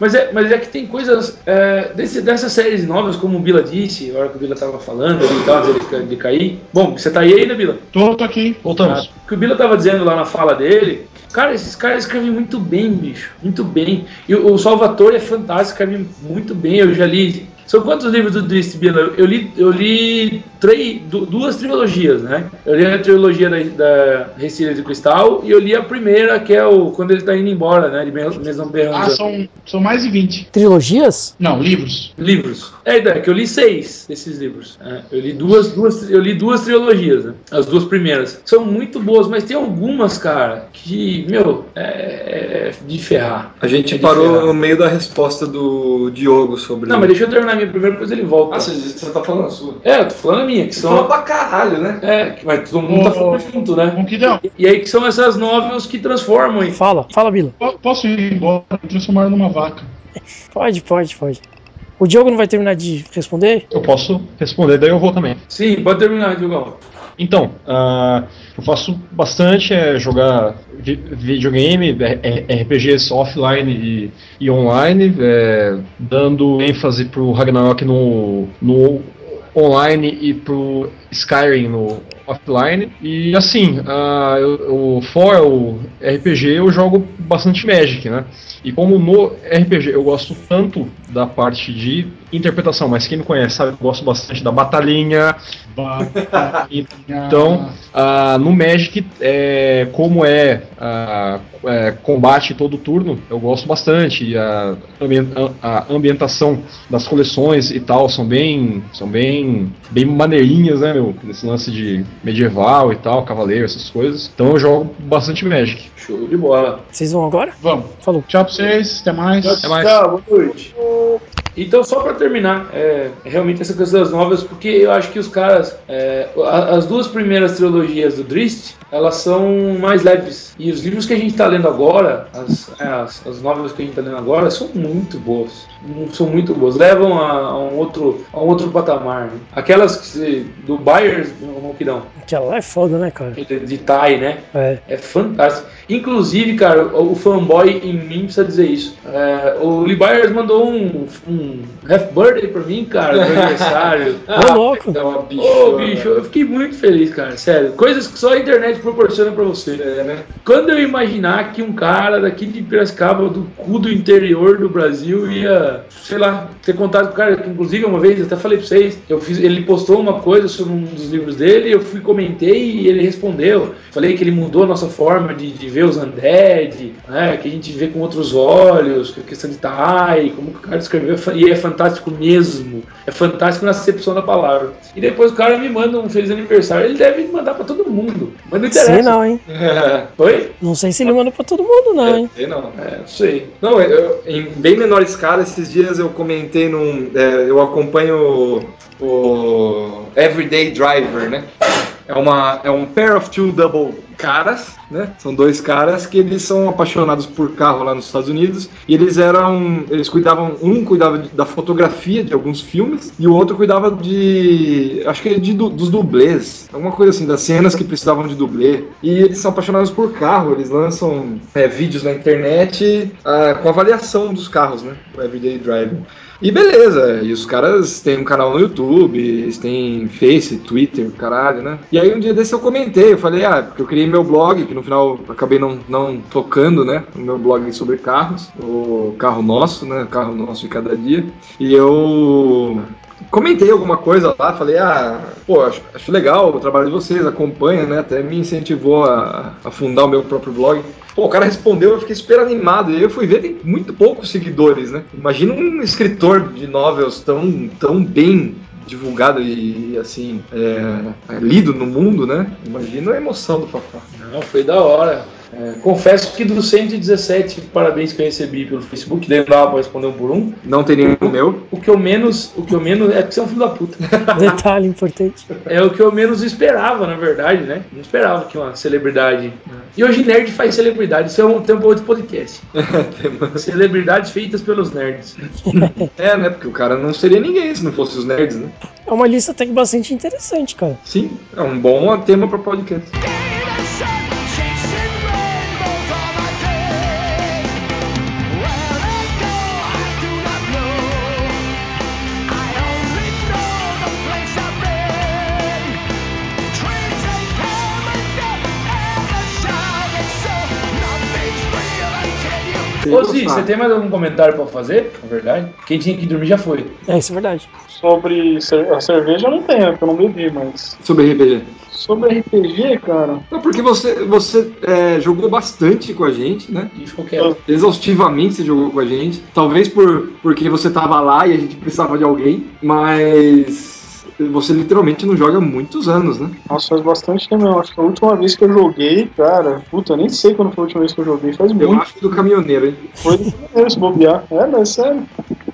S1: Mas é, mas é que tem coisas é, desse- dessas séries novas, como o Bila disse, a hora que o Bila tava falando ali e tal, antes de, de cair. Bom, você tá aí ainda, Bila?
S4: Tô, tô aqui, voltamos.
S1: O que o Bila tava dizendo lá na fala dele, cara, esses caras escrevem muito bem, bicho, muito bem. E o, o Salvatore é fantástico, escreve muito bem, eu já li. São quantos livros do Drist, Bila? Eu li, eu li três, du- duas trilogias, né? Eu li a trilogia da, da Recília de Cristal e eu li a primeira, que é o quando ele tá indo embora, né? De Maison
S4: Ah,
S1: Berranza.
S4: são, são mais de 20.
S3: Trilogias?
S4: Não, livros.
S1: Livros. É, é que eu li seis desses livros. É, eu li duas, duas, eu li duas trilogias, né? As duas primeiras. São muito boas, mas tem algumas, cara, que, meu, é, é de ferrar.
S2: A gente
S1: É
S2: parou
S1: ferrar.
S2: no meio da resposta do Diogo sobre.
S1: Não, mas deixa eu terminar minha primeira, depois ele volta.
S2: Ah, você, você tá falando a sua.
S1: É, eu tô falando a minha, que
S2: Fala
S1: são.
S2: pra caralho, né?
S1: É, que- mas todo mundo tá falando junto, né?
S4: Ronquidão,
S1: E aí que são essas novels que transformam em.
S3: Fala, fala, Bila.
S4: po- posso ir embora e transformar numa vaca?
S3: Pode, pode, pode. O Diogo não vai terminar de responder?
S5: Eu posso responder, daí eu vou também.
S1: Sim, pode terminar, Diogão.
S5: Então, ah, eu faço bastante é jogar vi- videogame, é- é- RPGs offline e, e online, é, dando ênfase pro Ragnarok no, no online e pro Skyrim no offline. E assim, ah, eu, eu, fora o RPG, eu jogo bastante Magic, né? E como no RPG eu gosto tanto da parte de interpretação, mas quem me conhece sabe que eu gosto bastante da batalhinha, então, ah, no Magic, é, como é, ah, é, combate todo turno, eu gosto bastante. E a, a ambientação das coleções e tal são bem, são bem, bem maneirinhas, né, meu? Nesse lance de medieval e tal, cavaleiro, essas coisas. Então eu jogo bastante Magic.
S1: Show de bola.
S3: Vocês vão agora?
S4: Vamos.
S3: Falou.
S4: Tchau pra vocês, até mais.
S5: Até mais.
S6: Tchau, boa noite.
S1: Então, só para terminar, é, realmente essa questão das novas, porque eu acho que os caras, é, as duas primeiras trilogias do Drist, elas são mais leves. E os livros que a gente está lendo agora, as, é, as, as novelas que a gente está lendo agora, são muito boas. Hum, São muito boas. Levam a, a um, outro, a um outro patamar. né? Aquelas que do Byers, não, que não,
S3: Aquela lá é foda, né, cara?
S1: de, de Tai, né?
S3: É.
S1: É fantástico. Inclusive, cara, o, o fanboy em mim precisa dizer isso. É, o Lee Byers mandou um, um half birthday pra mim, cara, no aniversário.
S3: Ô, louco.
S2: É uma
S1: Ô,
S2: bichona.
S1: bicho, eu fiquei muito feliz, cara, sério. Coisas que só a internet proporciona pra você.
S2: É, né?
S1: Quando eu imaginar que um cara daqui de Piracicaba, do cu do interior do Brasil, ia, sei lá, ter contato com o cara, que inclusive uma vez, até falei pra vocês, eu fiz, ele postou uma coisa sobre um dos livros dele, eu fui, comentei e ele respondeu. Falei que ele mudou a nossa forma de, de ver os undead, né, que a gente vê com outros olhos, que a questão de Tai, como que o cara escreveu, e é fantástico mesmo. É fantástico na acepção da palavra. E depois o cara me manda um feliz aniversário. Ele deve mandar pra todo mundo. Mas não interessa.
S3: Sei não, hein?
S1: Oi?
S3: Não sei se ele manda pra todo mundo, não, hein?
S2: Sei não.
S1: É, não sei.
S2: Não, eu, em bem menor escala, esses dias eu comentei num. é, eu acompanho o, o Everyday Driver, né? É, uma, é um pair of two double caras, né? São dois caras que eles são apaixonados por carro lá nos Estados Unidos e eles eram, eles cuidavam, um cuidava da fotografia de alguns filmes e o outro cuidava de, acho que de, dos dublês, alguma coisa assim, das cenas que precisavam de dublê. E eles são apaixonados por carro, eles lançam é, vídeos na internet ah, com avaliação dos carros, né? O Everyday Driving. E beleza, e os caras têm um canal no YouTube, eles têm Face, Twitter, caralho, né? E aí um dia desse eu comentei, eu falei, ah, porque eu criei meu blog, que no final acabei não, não tocando, né? O meu blog sobre carros, o carro nosso, né? O carro nosso de cada dia. E eu comentei alguma coisa lá, falei, ah, pô, acho, acho legal o trabalho de vocês, acompanha, né? Até me incentivou a, a fundar o meu próprio blog. Pô, o cara respondeu, eu fiquei super animado. E eu fui ver, tem muito poucos seguidores, né? Imagina um escritor de novels tão, tão bem divulgado e, assim, é, é, lido no mundo, né? Imagina a emoção do Fafá.
S1: Não, foi da hora. É, confesso que dos 117 parabéns que eu recebi pelo Facebook, daí não dava pra responder um por um.
S2: Não tem nenhum meu.
S1: O que eu menos, o que eu menos é porque você é um filho da puta.
S3: Detalhe importante.
S1: É o que eu menos esperava, na verdade, né? Não esperava que uma celebridade. E hoje nerd faz celebridade, isso é um tempo outro podcast. Celebridades feitas pelos nerds.
S2: É, né? Porque o cara não seria ninguém se não fosse os nerds, né?
S3: É uma lista até que bastante interessante, cara.
S2: Sim, é um bom tema para podcast.
S1: Ô, Zi, você tem mais algum comentário pra fazer? Na verdade, quem tinha que dormir já foi.
S3: É, isso é verdade.
S6: Sobre cer- a cerveja eu não tenho, porque eu não bebi, mas.
S2: Sobre RPG.
S6: Sobre RPG, cara.
S2: Não, porque você, você é, jogou bastante com a gente, né?
S1: E ficou quieto.
S2: Exaustivamente você jogou com a gente. Talvez por, porque você tava lá e a gente precisava de alguém, mas você literalmente não joga há muitos anos, né?
S6: Nossa, faz bastante tempo. mesmo. Acho que a última vez que eu joguei, cara. Puta, eu nem sei quando foi a última vez que eu joguei. Faz
S2: Eu
S6: muito.
S2: acho que do caminhoneiro, hein?
S6: Foi do primeiro se bobear. É, mas sério.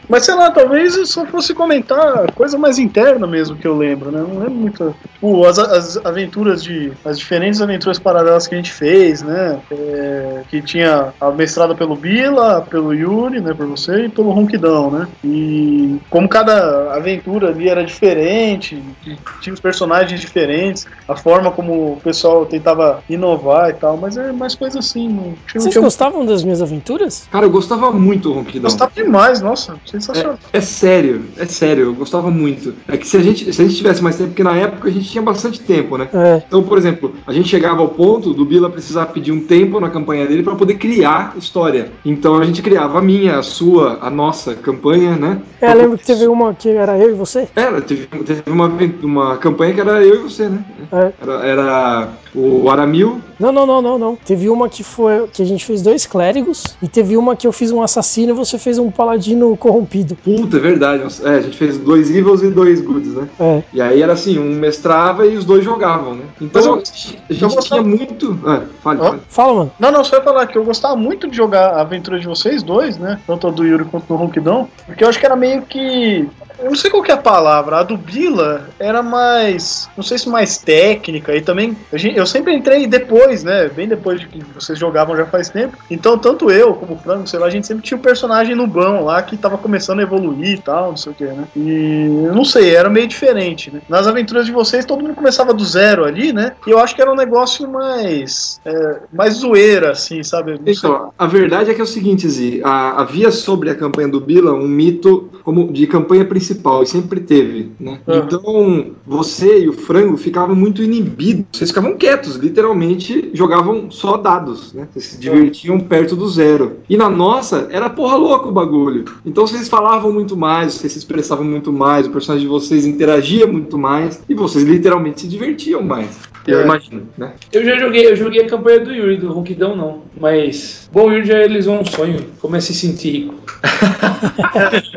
S6: Mas sei lá, talvez eu só fosse comentar coisa mais interna mesmo que eu lembro, né? Não lembro muito. Tipo, as, as aventuras de. As diferentes aventuras paralelas que a gente fez, né? É, que tinha a mestrada pelo Bila, pelo Yuri, né? Por você, e pelo Ronquidão, né? E como cada aventura ali era diferente, e tinha os personagens diferentes, a forma como o pessoal tentava inovar e tal, mas é mais coisa assim. Não, não
S3: Vocês
S6: tinha
S3: gostavam das minhas aventuras?
S2: Cara, eu gostava muito do Ronquidão.
S6: Gostava demais, nossa, sensacional.
S2: É, é sério, é sério, eu gostava muito. É que se a, gente, se a gente tivesse mais tempo, porque na época a gente tinha bastante tempo, né?
S3: É.
S2: Então, por exemplo, a gente chegava ao ponto do Bila precisar pedir um tempo na campanha dele para poder criar história. Então a gente criava a minha, a sua, a nossa campanha, né?
S3: É, eu lembro que teve uma que era eu e você.
S2: Era, teve, teve uma, uma campanha que era eu e você, né?
S3: É.
S2: Era, era o Aramil,
S3: Não, não, não, não, não. Teve uma que foi que a gente fez dois clérigos e teve uma que eu fiz um assassino e você fez um paladino corrompido.
S2: puta, é verdade. É, a gente fez dois evils e dois goods, né?
S3: É.
S2: E aí era assim, um mestrava e os dois jogavam, né? Então
S6: eu-
S2: a gente, tinha muito. É, fale, fale.
S3: Fala, mano.
S6: Não, não, só ia falar que eu gostava muito de jogar a aventura de vocês dois, né? Tanto a do Yuri quanto do Ronquidão, porque eu acho que era meio que. Eu não sei qual que é a palavra. A do Bila era mais. Não sei se mais técnica. E também. gente- Eu sempre entrei depois, né? Bem depois de que vocês jogavam já faz tempo. Então, tanto eu como o Franco, sei lá, a gente sempre tinha um personagem no bão lá que tava começando a evoluir e tal, não sei o que, né? E eu não sei, era meio diferente, né? Nas aventuras de vocês, todo mundo começava do zero ali, né? E eu acho que era um negócio mais. é, mais zoeira, assim, sabe?
S2: Então, a verdade é que é o seguinte, Zi, a- havia sobre a campanha do Bila um mito como de campanha principal, e sempre teve, né?
S6: Uhum.
S2: Então, você e o Frango ficavam muito inibidos, vocês ficavam quietos, literalmente jogavam só dados, né? Vocês se divertiam perto do zero. E na nossa, era porra louca o bagulho. Então vocês falavam muito mais, vocês se expressavam muito mais, o personagem de vocês interagia muito mais, e vocês literalmente se divertiam mais. Eu
S6: É.
S2: imagino, né?
S1: Eu já joguei, eu joguei a campanha do Yuri, do Ronquidão não. Mas. Bom, o Yuri já realizou um sonho. Como é se sentir rico.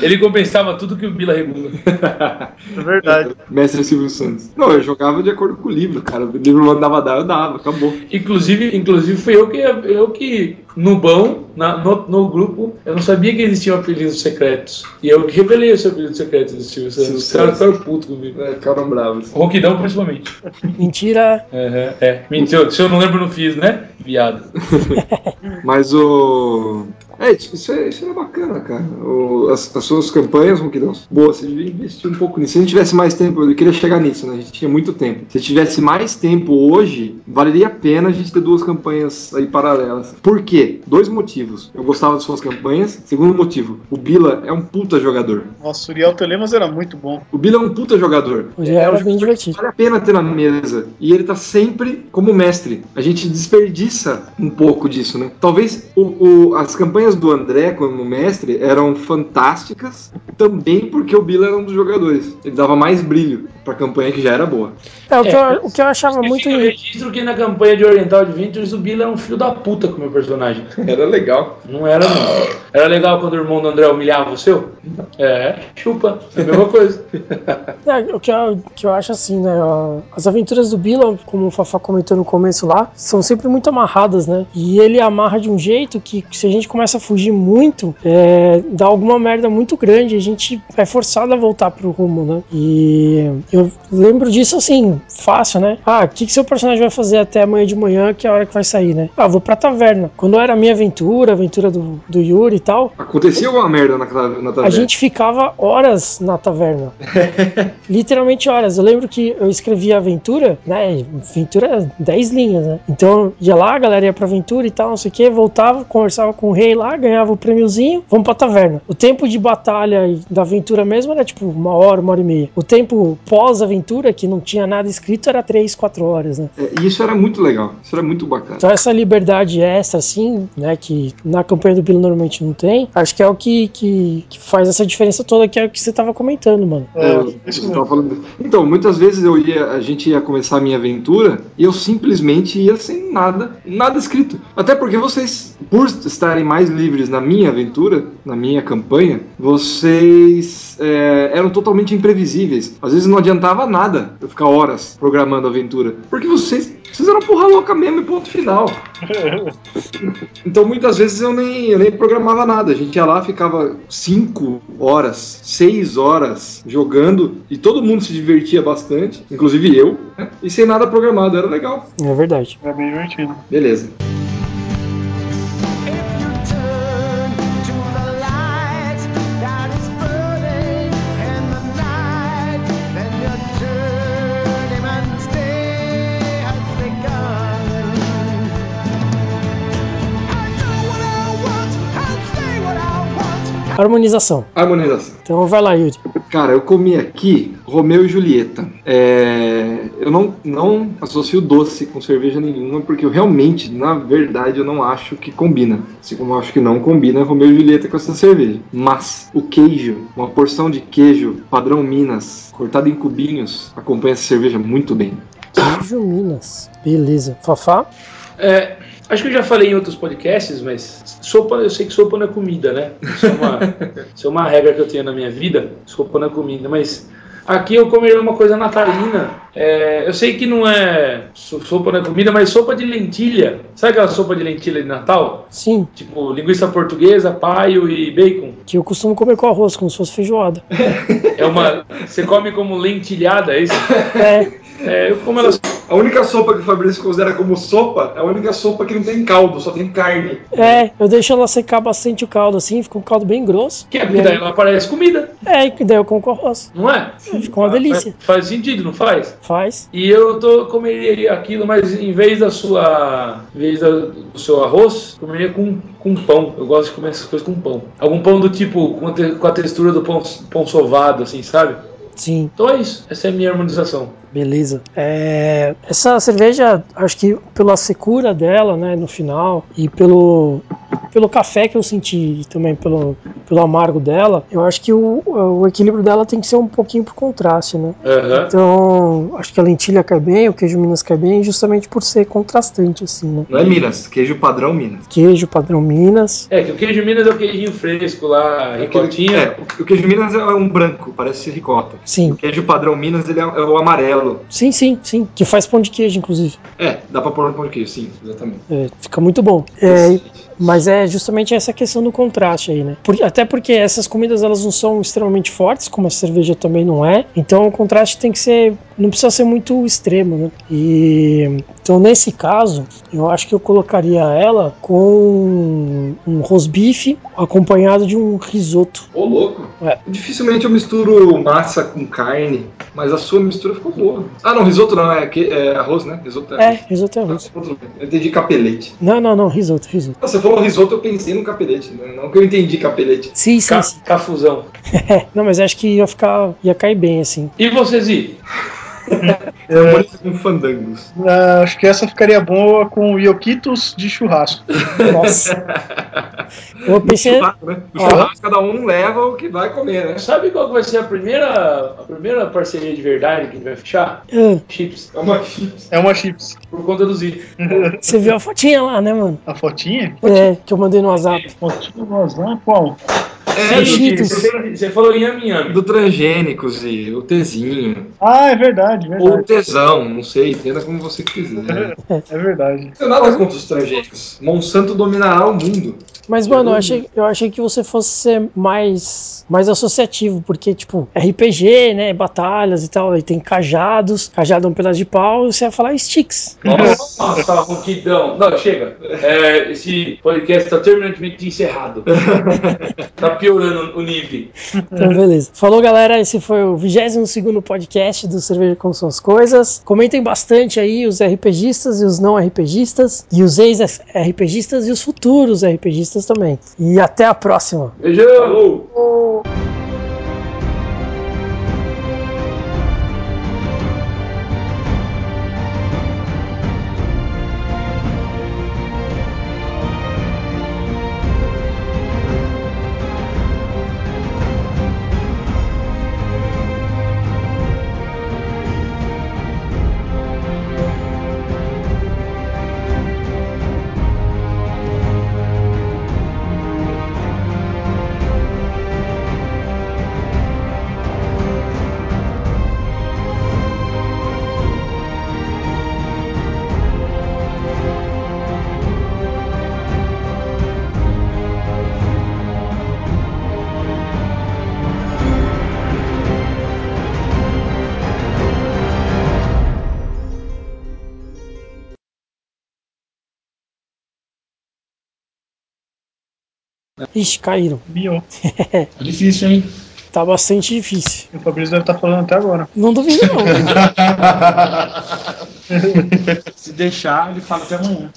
S1: Ele compensava tudo que o Bila regula.
S6: É verdade.
S2: Mestre Silvio Santos. Não, eu jogava de acordo com o livro, cara. O livro mandava dar, eu dava, acabou.
S1: Inclusive, inclusive fui eu que, eu que nubão na- no, no grupo. Eu não sabia que existiam apelidos secretos. E eu que revelei esse apelido secreto do Silvio Santos. Os caras ficaram putos comigo.
S2: É, ficaram bravos.
S1: Ronquidão, principalmente.
S3: Mentira.
S1: É, é. Mentira, se eu não lembro, não fiz, né? Viado.
S2: Mas o. É, isso é, isso é bacana, cara. O- as, as suas campanhas, Ronquidão, boas, você devia investir um pouco nisso. Se a gente tivesse mais tempo, eu queria chegar nisso, né? A gente tinha muito tempo. Se tivesse mais tempo hoje, valeria a pena a gente ter duas campanhas aí paralelas. Por quê? Dois motivos. Eu gostava das suas campanhas. Segundo motivo, o Bila é um puta jogador.
S6: Nossa, o Uriel Telemas era muito bom.
S2: O Bila é um puta jogador.
S3: Já era bem divertido.
S2: Vale a pena ter na mesa. E ele tá sempre como mestre. A gente desperdiça um pouco disso, né? Talvez o- o- as campanhas do André como mestre eram fantásticas também porque o Bila era um dos jogadores. Ele dava mais brilho pra campanha que já era boa.
S3: É, o, que
S1: É,
S3: eu, o que eu achava muito.
S1: Eu registro que na campanha de Oriental Adventures o Bila era um filho da puta com o meu personagem.
S2: Era legal.
S1: Não era, não. Era legal quando o irmão do André humilhava o seu? É, chupa. É a mesma coisa.
S3: É, o que eu, que eu acho assim, né? As aventuras do Bila, como o Fafá comentou no começo lá, são sempre muito amarradas, né? E ele amarra de um jeito que se a gente começa a fugir muito, é, dá alguma merda muito grande, a gente é forçado a voltar pro rumo, né? E eu lembro disso assim, fácil, né? Ah, o que, que seu personagem vai fazer até amanhã de manhã, que é a hora que vai sair, né? Ah, vou pra taverna. Quando era a minha aventura, a aventura do, do Yuri e tal,
S2: Acontecia alguma merda na, na taverna.
S3: a gente ficava horas na taverna. Literalmente horas. Eu lembro que eu escrevia aventura, né? Aventura 10 linhas, né? Então ia lá, a galera ia pra aventura e tal, não sei o que, voltava, conversava com o rei lá, ganhava o prêmiozinho, vamos pra taverna. O tempo de batalha da aventura mesmo era tipo uma hora, uma hora e meia. O tempo pós-aventura, que não tinha nada escrito, era 3, 4 horas, né?
S2: É, e isso era muito legal. Isso era muito bacana.
S3: Então essa liberdade extra, assim, né, que na campanha do Bilo normalmente não tem, acho que é o que, que, que faz essa diferença toda, que é o que você tava comentando, mano.
S6: É,
S2: Eu-
S6: isso
S2: você
S6: mesmo.
S2: tava falando- Então, muitas vezes eu ia, a gente ia começar a minha aventura e eu simplesmente ia sem nada, nada escrito. Até porque vocês, por estarem mais livres na minha aventura, na minha campanha, vocês é, eram totalmente imprevisíveis. Às vezes não adiantava nada eu ficar horas programando a aventura, porque vocês, vocês eram porra louca mesmo e ponto final. Então muitas vezes eu nem, eu nem programava nada. A gente ia lá, ficava 5 horas, 6 horas jogando e todo mundo se divertia bastante, inclusive eu, né? e sem nada programado. Era legal.
S3: É verdade.
S6: É bem divertido.
S2: Beleza.
S3: Harmonização.
S2: Harmonização.
S3: Então vai lá, Yuri.
S2: Cara, eu comi aqui Romeu e Julieta. É, eu não, não associo doce com cerveja nenhuma, porque eu realmente, na verdade, eu não acho que combina. Assim como eu acho que não combina Romeu e Julieta com essa cerveja. Mas o queijo, uma porção de queijo padrão Minas, cortado em cubinhos, acompanha essa cerveja muito bem.
S3: Queijo Minas. Beleza. Fafá?
S1: É, acho que eu já falei em outros podcasts, mas sopa, eu sei que sopa não é comida, né? Isso é uma, isso é uma regra que eu tenho na minha vida. Sopa não é comida, mas aqui eu comeria uma coisa natalina. É, eu sei que não é so- sopa não é comida, mas sopa de lentilha. Sabe aquela sopa de lentilha de Natal?
S3: Sim,
S1: Tipo linguiça portuguesa, paio e bacon.
S3: que eu costumo comer com arroz, como se fosse feijoada.
S1: É uma. Você come como lentilhada, é isso?
S3: É,
S1: É, eu como ela.
S2: A única sopa que o Fabrício considera como sopa é a única sopa que não tem caldo, só tem carne.
S3: é, eu deixo ela secar bastante o caldo assim, fica um caldo bem grosso.
S1: Que é porque daí ela parece comida,
S3: É, e daí eu como com arroz.
S1: não é?
S3: Fica uma delícia.
S1: Faz, faz sentido, não faz?
S3: Faz.
S1: E eu tô, comeria aquilo, mas em vez da sua. Em vez da- do seu arroz, comeria com, com pão. Eu gosto de comer essas coisas com pão. Algum pão do tipo, com a, te- com a textura do pão, pão sovado, assim, sabe?
S3: Sim,
S1: Então é isso. Essa é a minha harmonização.
S3: beleza. É, essa cerveja, acho que pela secura dela, né, no final, e pelo pelo café que eu senti e também pelo, pelo amargo dela, eu acho que o, o equilíbrio dela tem que ser um pouquinho por contraste, né?
S1: Aham.
S3: Então, acho que a lentilha cai bem, o queijo Minas cai bem, justamente por ser contrastante, assim, né?
S2: Não é Minas, queijo padrão Minas.
S3: Queijo padrão Minas.
S1: É, que o queijo Minas é o queijinho fresco lá, ricotinha.
S2: É, o- o queijo Minas é um branco, parece ricota.
S3: Sim,
S2: O queijo padrão Minas ele é, é o amarelo.
S3: sim, sim, sim. Que faz pão de queijo, inclusive.
S2: É, dá pra pôr no pão de queijo, sim, exatamente.
S3: É, fica muito bom. É, mas é justamente essa questão do contraste aí, né? Por- até porque essas comidas elas não são extremamente fortes, como a cerveja também não é. Então o contraste tem que ser. Não precisa ser muito extremo, né? E. Então nesse caso, eu acho que eu colocaria ela com um rosbife acompanhado de um risoto.
S2: Ô, louco.
S3: É.
S2: Dificilmente eu misturo massa com carne, mas a sua mistura ficou boa. Ah, não, risoto não, é, que, é arroz, né? Risoto
S3: É, risoto é arroz.
S2: Eu entendi capelete.
S3: Não, não, não, risoto, risoto.
S2: Você falou risoto, eu pensei no capelete, né? não que eu entendi capelete.
S3: Sim, sim,
S1: Ca
S3: sim.
S1: cafuzão.
S3: não, mas acho que ia ficar. ia cair bem, assim.
S1: E você, Zi?
S2: Molho com fandangos.
S6: Ah, acho que essa ficaria boa com ioquitos de churrasco.
S3: Nossa. Pensei.
S2: Churrasco, né? No
S3: Ó.
S2: churrasco, cada um leva o que vai comer, né?
S1: Sabe qual vai ser a primeira, a primeira parceria de verdade que a gente vai fechar?
S3: ah,
S1: Chips.
S2: É uma chips.
S6: É uma chips.
S1: Por conta do Zi.
S3: Você viu a fotinha lá, né, mano?
S6: A fotinha?
S3: É, que eu mandei no WhatsApp.
S6: Fotinha do WhatsApp, qual?
S2: É,
S3: Sim,
S2: do,
S3: Cheetos.
S1: Você, você falou inhame inhame.
S2: do transgênicos e o tezinho.
S6: Ah, é verdade,
S2: Ou
S6: verdade.
S2: tesão, não sei, entenda como você quiser.
S6: É verdade.
S2: Não tenho nada contra os transgênicos. Monsanto dominará o mundo.
S3: Mas, mano, eu achei, eu achei que você fosse ser mais, mais associativo, porque, tipo, RPG, né? Batalhas e tal, aí tem cajados, cajado é um pedaço de pau, e você ia falar sticks.
S1: Nossa, tá ronquidão. Não, chega. É, esse podcast tá terminantemente encerrado. tá piorando o nível.
S3: Então, beleza. Falou, galera. Esse foi o 22 podcast do Cerveja Como São as Coisas. Comentem bastante aí os RPGistas e os não RPGistas, e os ex-RPGistas e os futuros RPGistas também. E até a próxima.
S1: Beijão!
S3: Ixi, caíram.
S6: Miou.
S4: Tá difícil, hein?
S3: Tá bastante difícil.
S6: O Fabrício deve estar falando até agora.
S3: Não duvido, não.
S4: Se deixar, ele fala até amanhã.